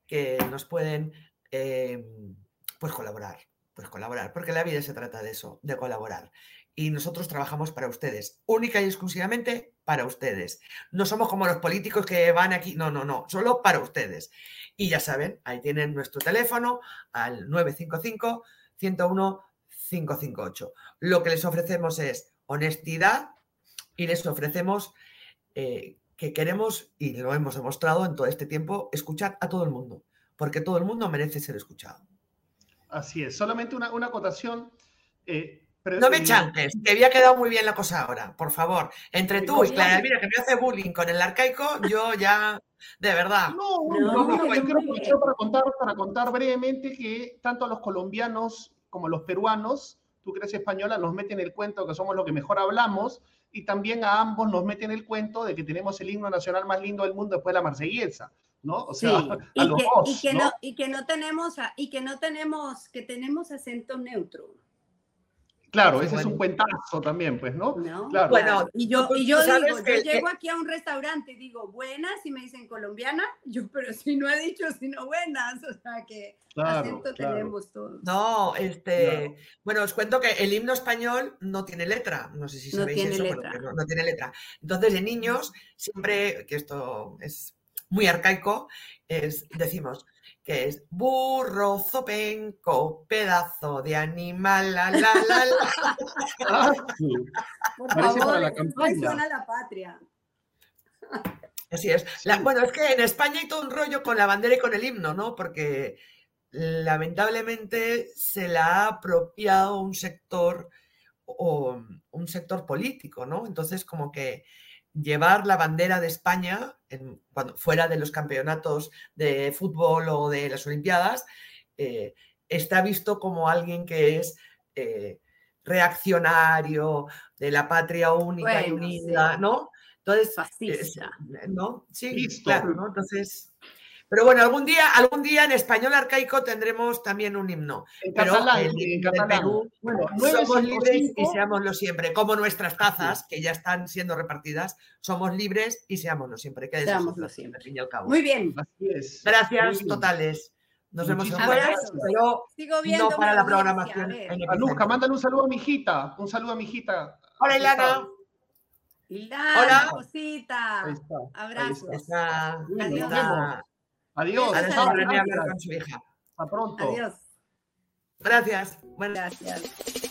que nos pueden eh, pues colaborar, pues colaborar, porque la vida se trata de eso, de colaborar y nosotros trabajamos para ustedes, única y exclusivamente para ustedes. No somos como los políticos que van aquí, no, no, no, solo para ustedes. Y ya saben, ahí tienen nuestro teléfono al 955 101 558. Lo que les ofrecemos es honestidad y les ofrecemos eh, que queremos, y lo hemos demostrado en todo este tiempo, escuchar a todo el mundo, porque todo el mundo merece ser escuchado. Así es, solamente una, una acotación. Eh, no me chanques, que había quedado muy bien la cosa ahora, por favor. Entre tú y Clara Elvira, que me hace bullying con el arcaico, yo ya, de verdad. No, no, no, yo quiero aprovechar para contar, para contar brevemente que tanto los colombianos como los peruanos, tú crees española, nos meten el cuento que somos lo que mejor hablamos, y también a ambos nos meten el cuento de que tenemos el himno nacional más lindo del mundo después de la marsellesa. ¿no? O sea, sí. y, que, dos, y, que ¿no? y que no tenemos y que no tenemos que tenemos acento neutro. Claro, ese es un cuentazo también, pues, ¿no? Claro. Bueno, y yo, y yo digo, yo llego aquí a un restaurante y digo buenas y me dicen colombiana, yo, pero si no he dicho sino buenas, o sea que acento tenemos todos. No, este, bueno, os cuento que el himno español no tiene letra, no sé si sabéis eso, no, no, tiene letra. Entonces, de niños, siempre, que esto es muy arcaico, es, decimos, que es burro, zopenco, pedazo de animal, la, la, la, la. Ah, Por Parece favor, para la campaña. la patria. Así es. bueno, es que en España hay todo un rollo con la bandera y con el himno, ¿no? Porque lamentablemente se la ha apropiado un sector o un sector político, ¿no? Entonces, como que llevar la bandera de España en, cuando, fuera de los campeonatos de fútbol o de las Olimpiadas, eh, está visto como alguien que es eh, reaccionario, de la patria única y unida, ¿no? Entonces, ¿no? Sí, claro, ¿no? Entonces, pero bueno, algún día, algún día en español arcaico tendremos también un himno. En catalán, en, Perú, bueno, somos libres y seámoslo siempre, como nuestras tazas, que ya están siendo repartidas, somos libres y seámoslo siempre. Que seámoslo siempre. Al fin y al cabo. Muy bien. Así es. Gracias totales. Nos vemos en pero Sigo viendo no para la programación. Anuska, mándale un saludo a mi hijita. Un saludo a mi hijita. Hola, Ilana. Ilana, Hola. cosita. Abrazos. Adiós. Adiós. Hasta hablar con su hija. Hasta pronto. Adiós. Gracias. Buenas. Gracias.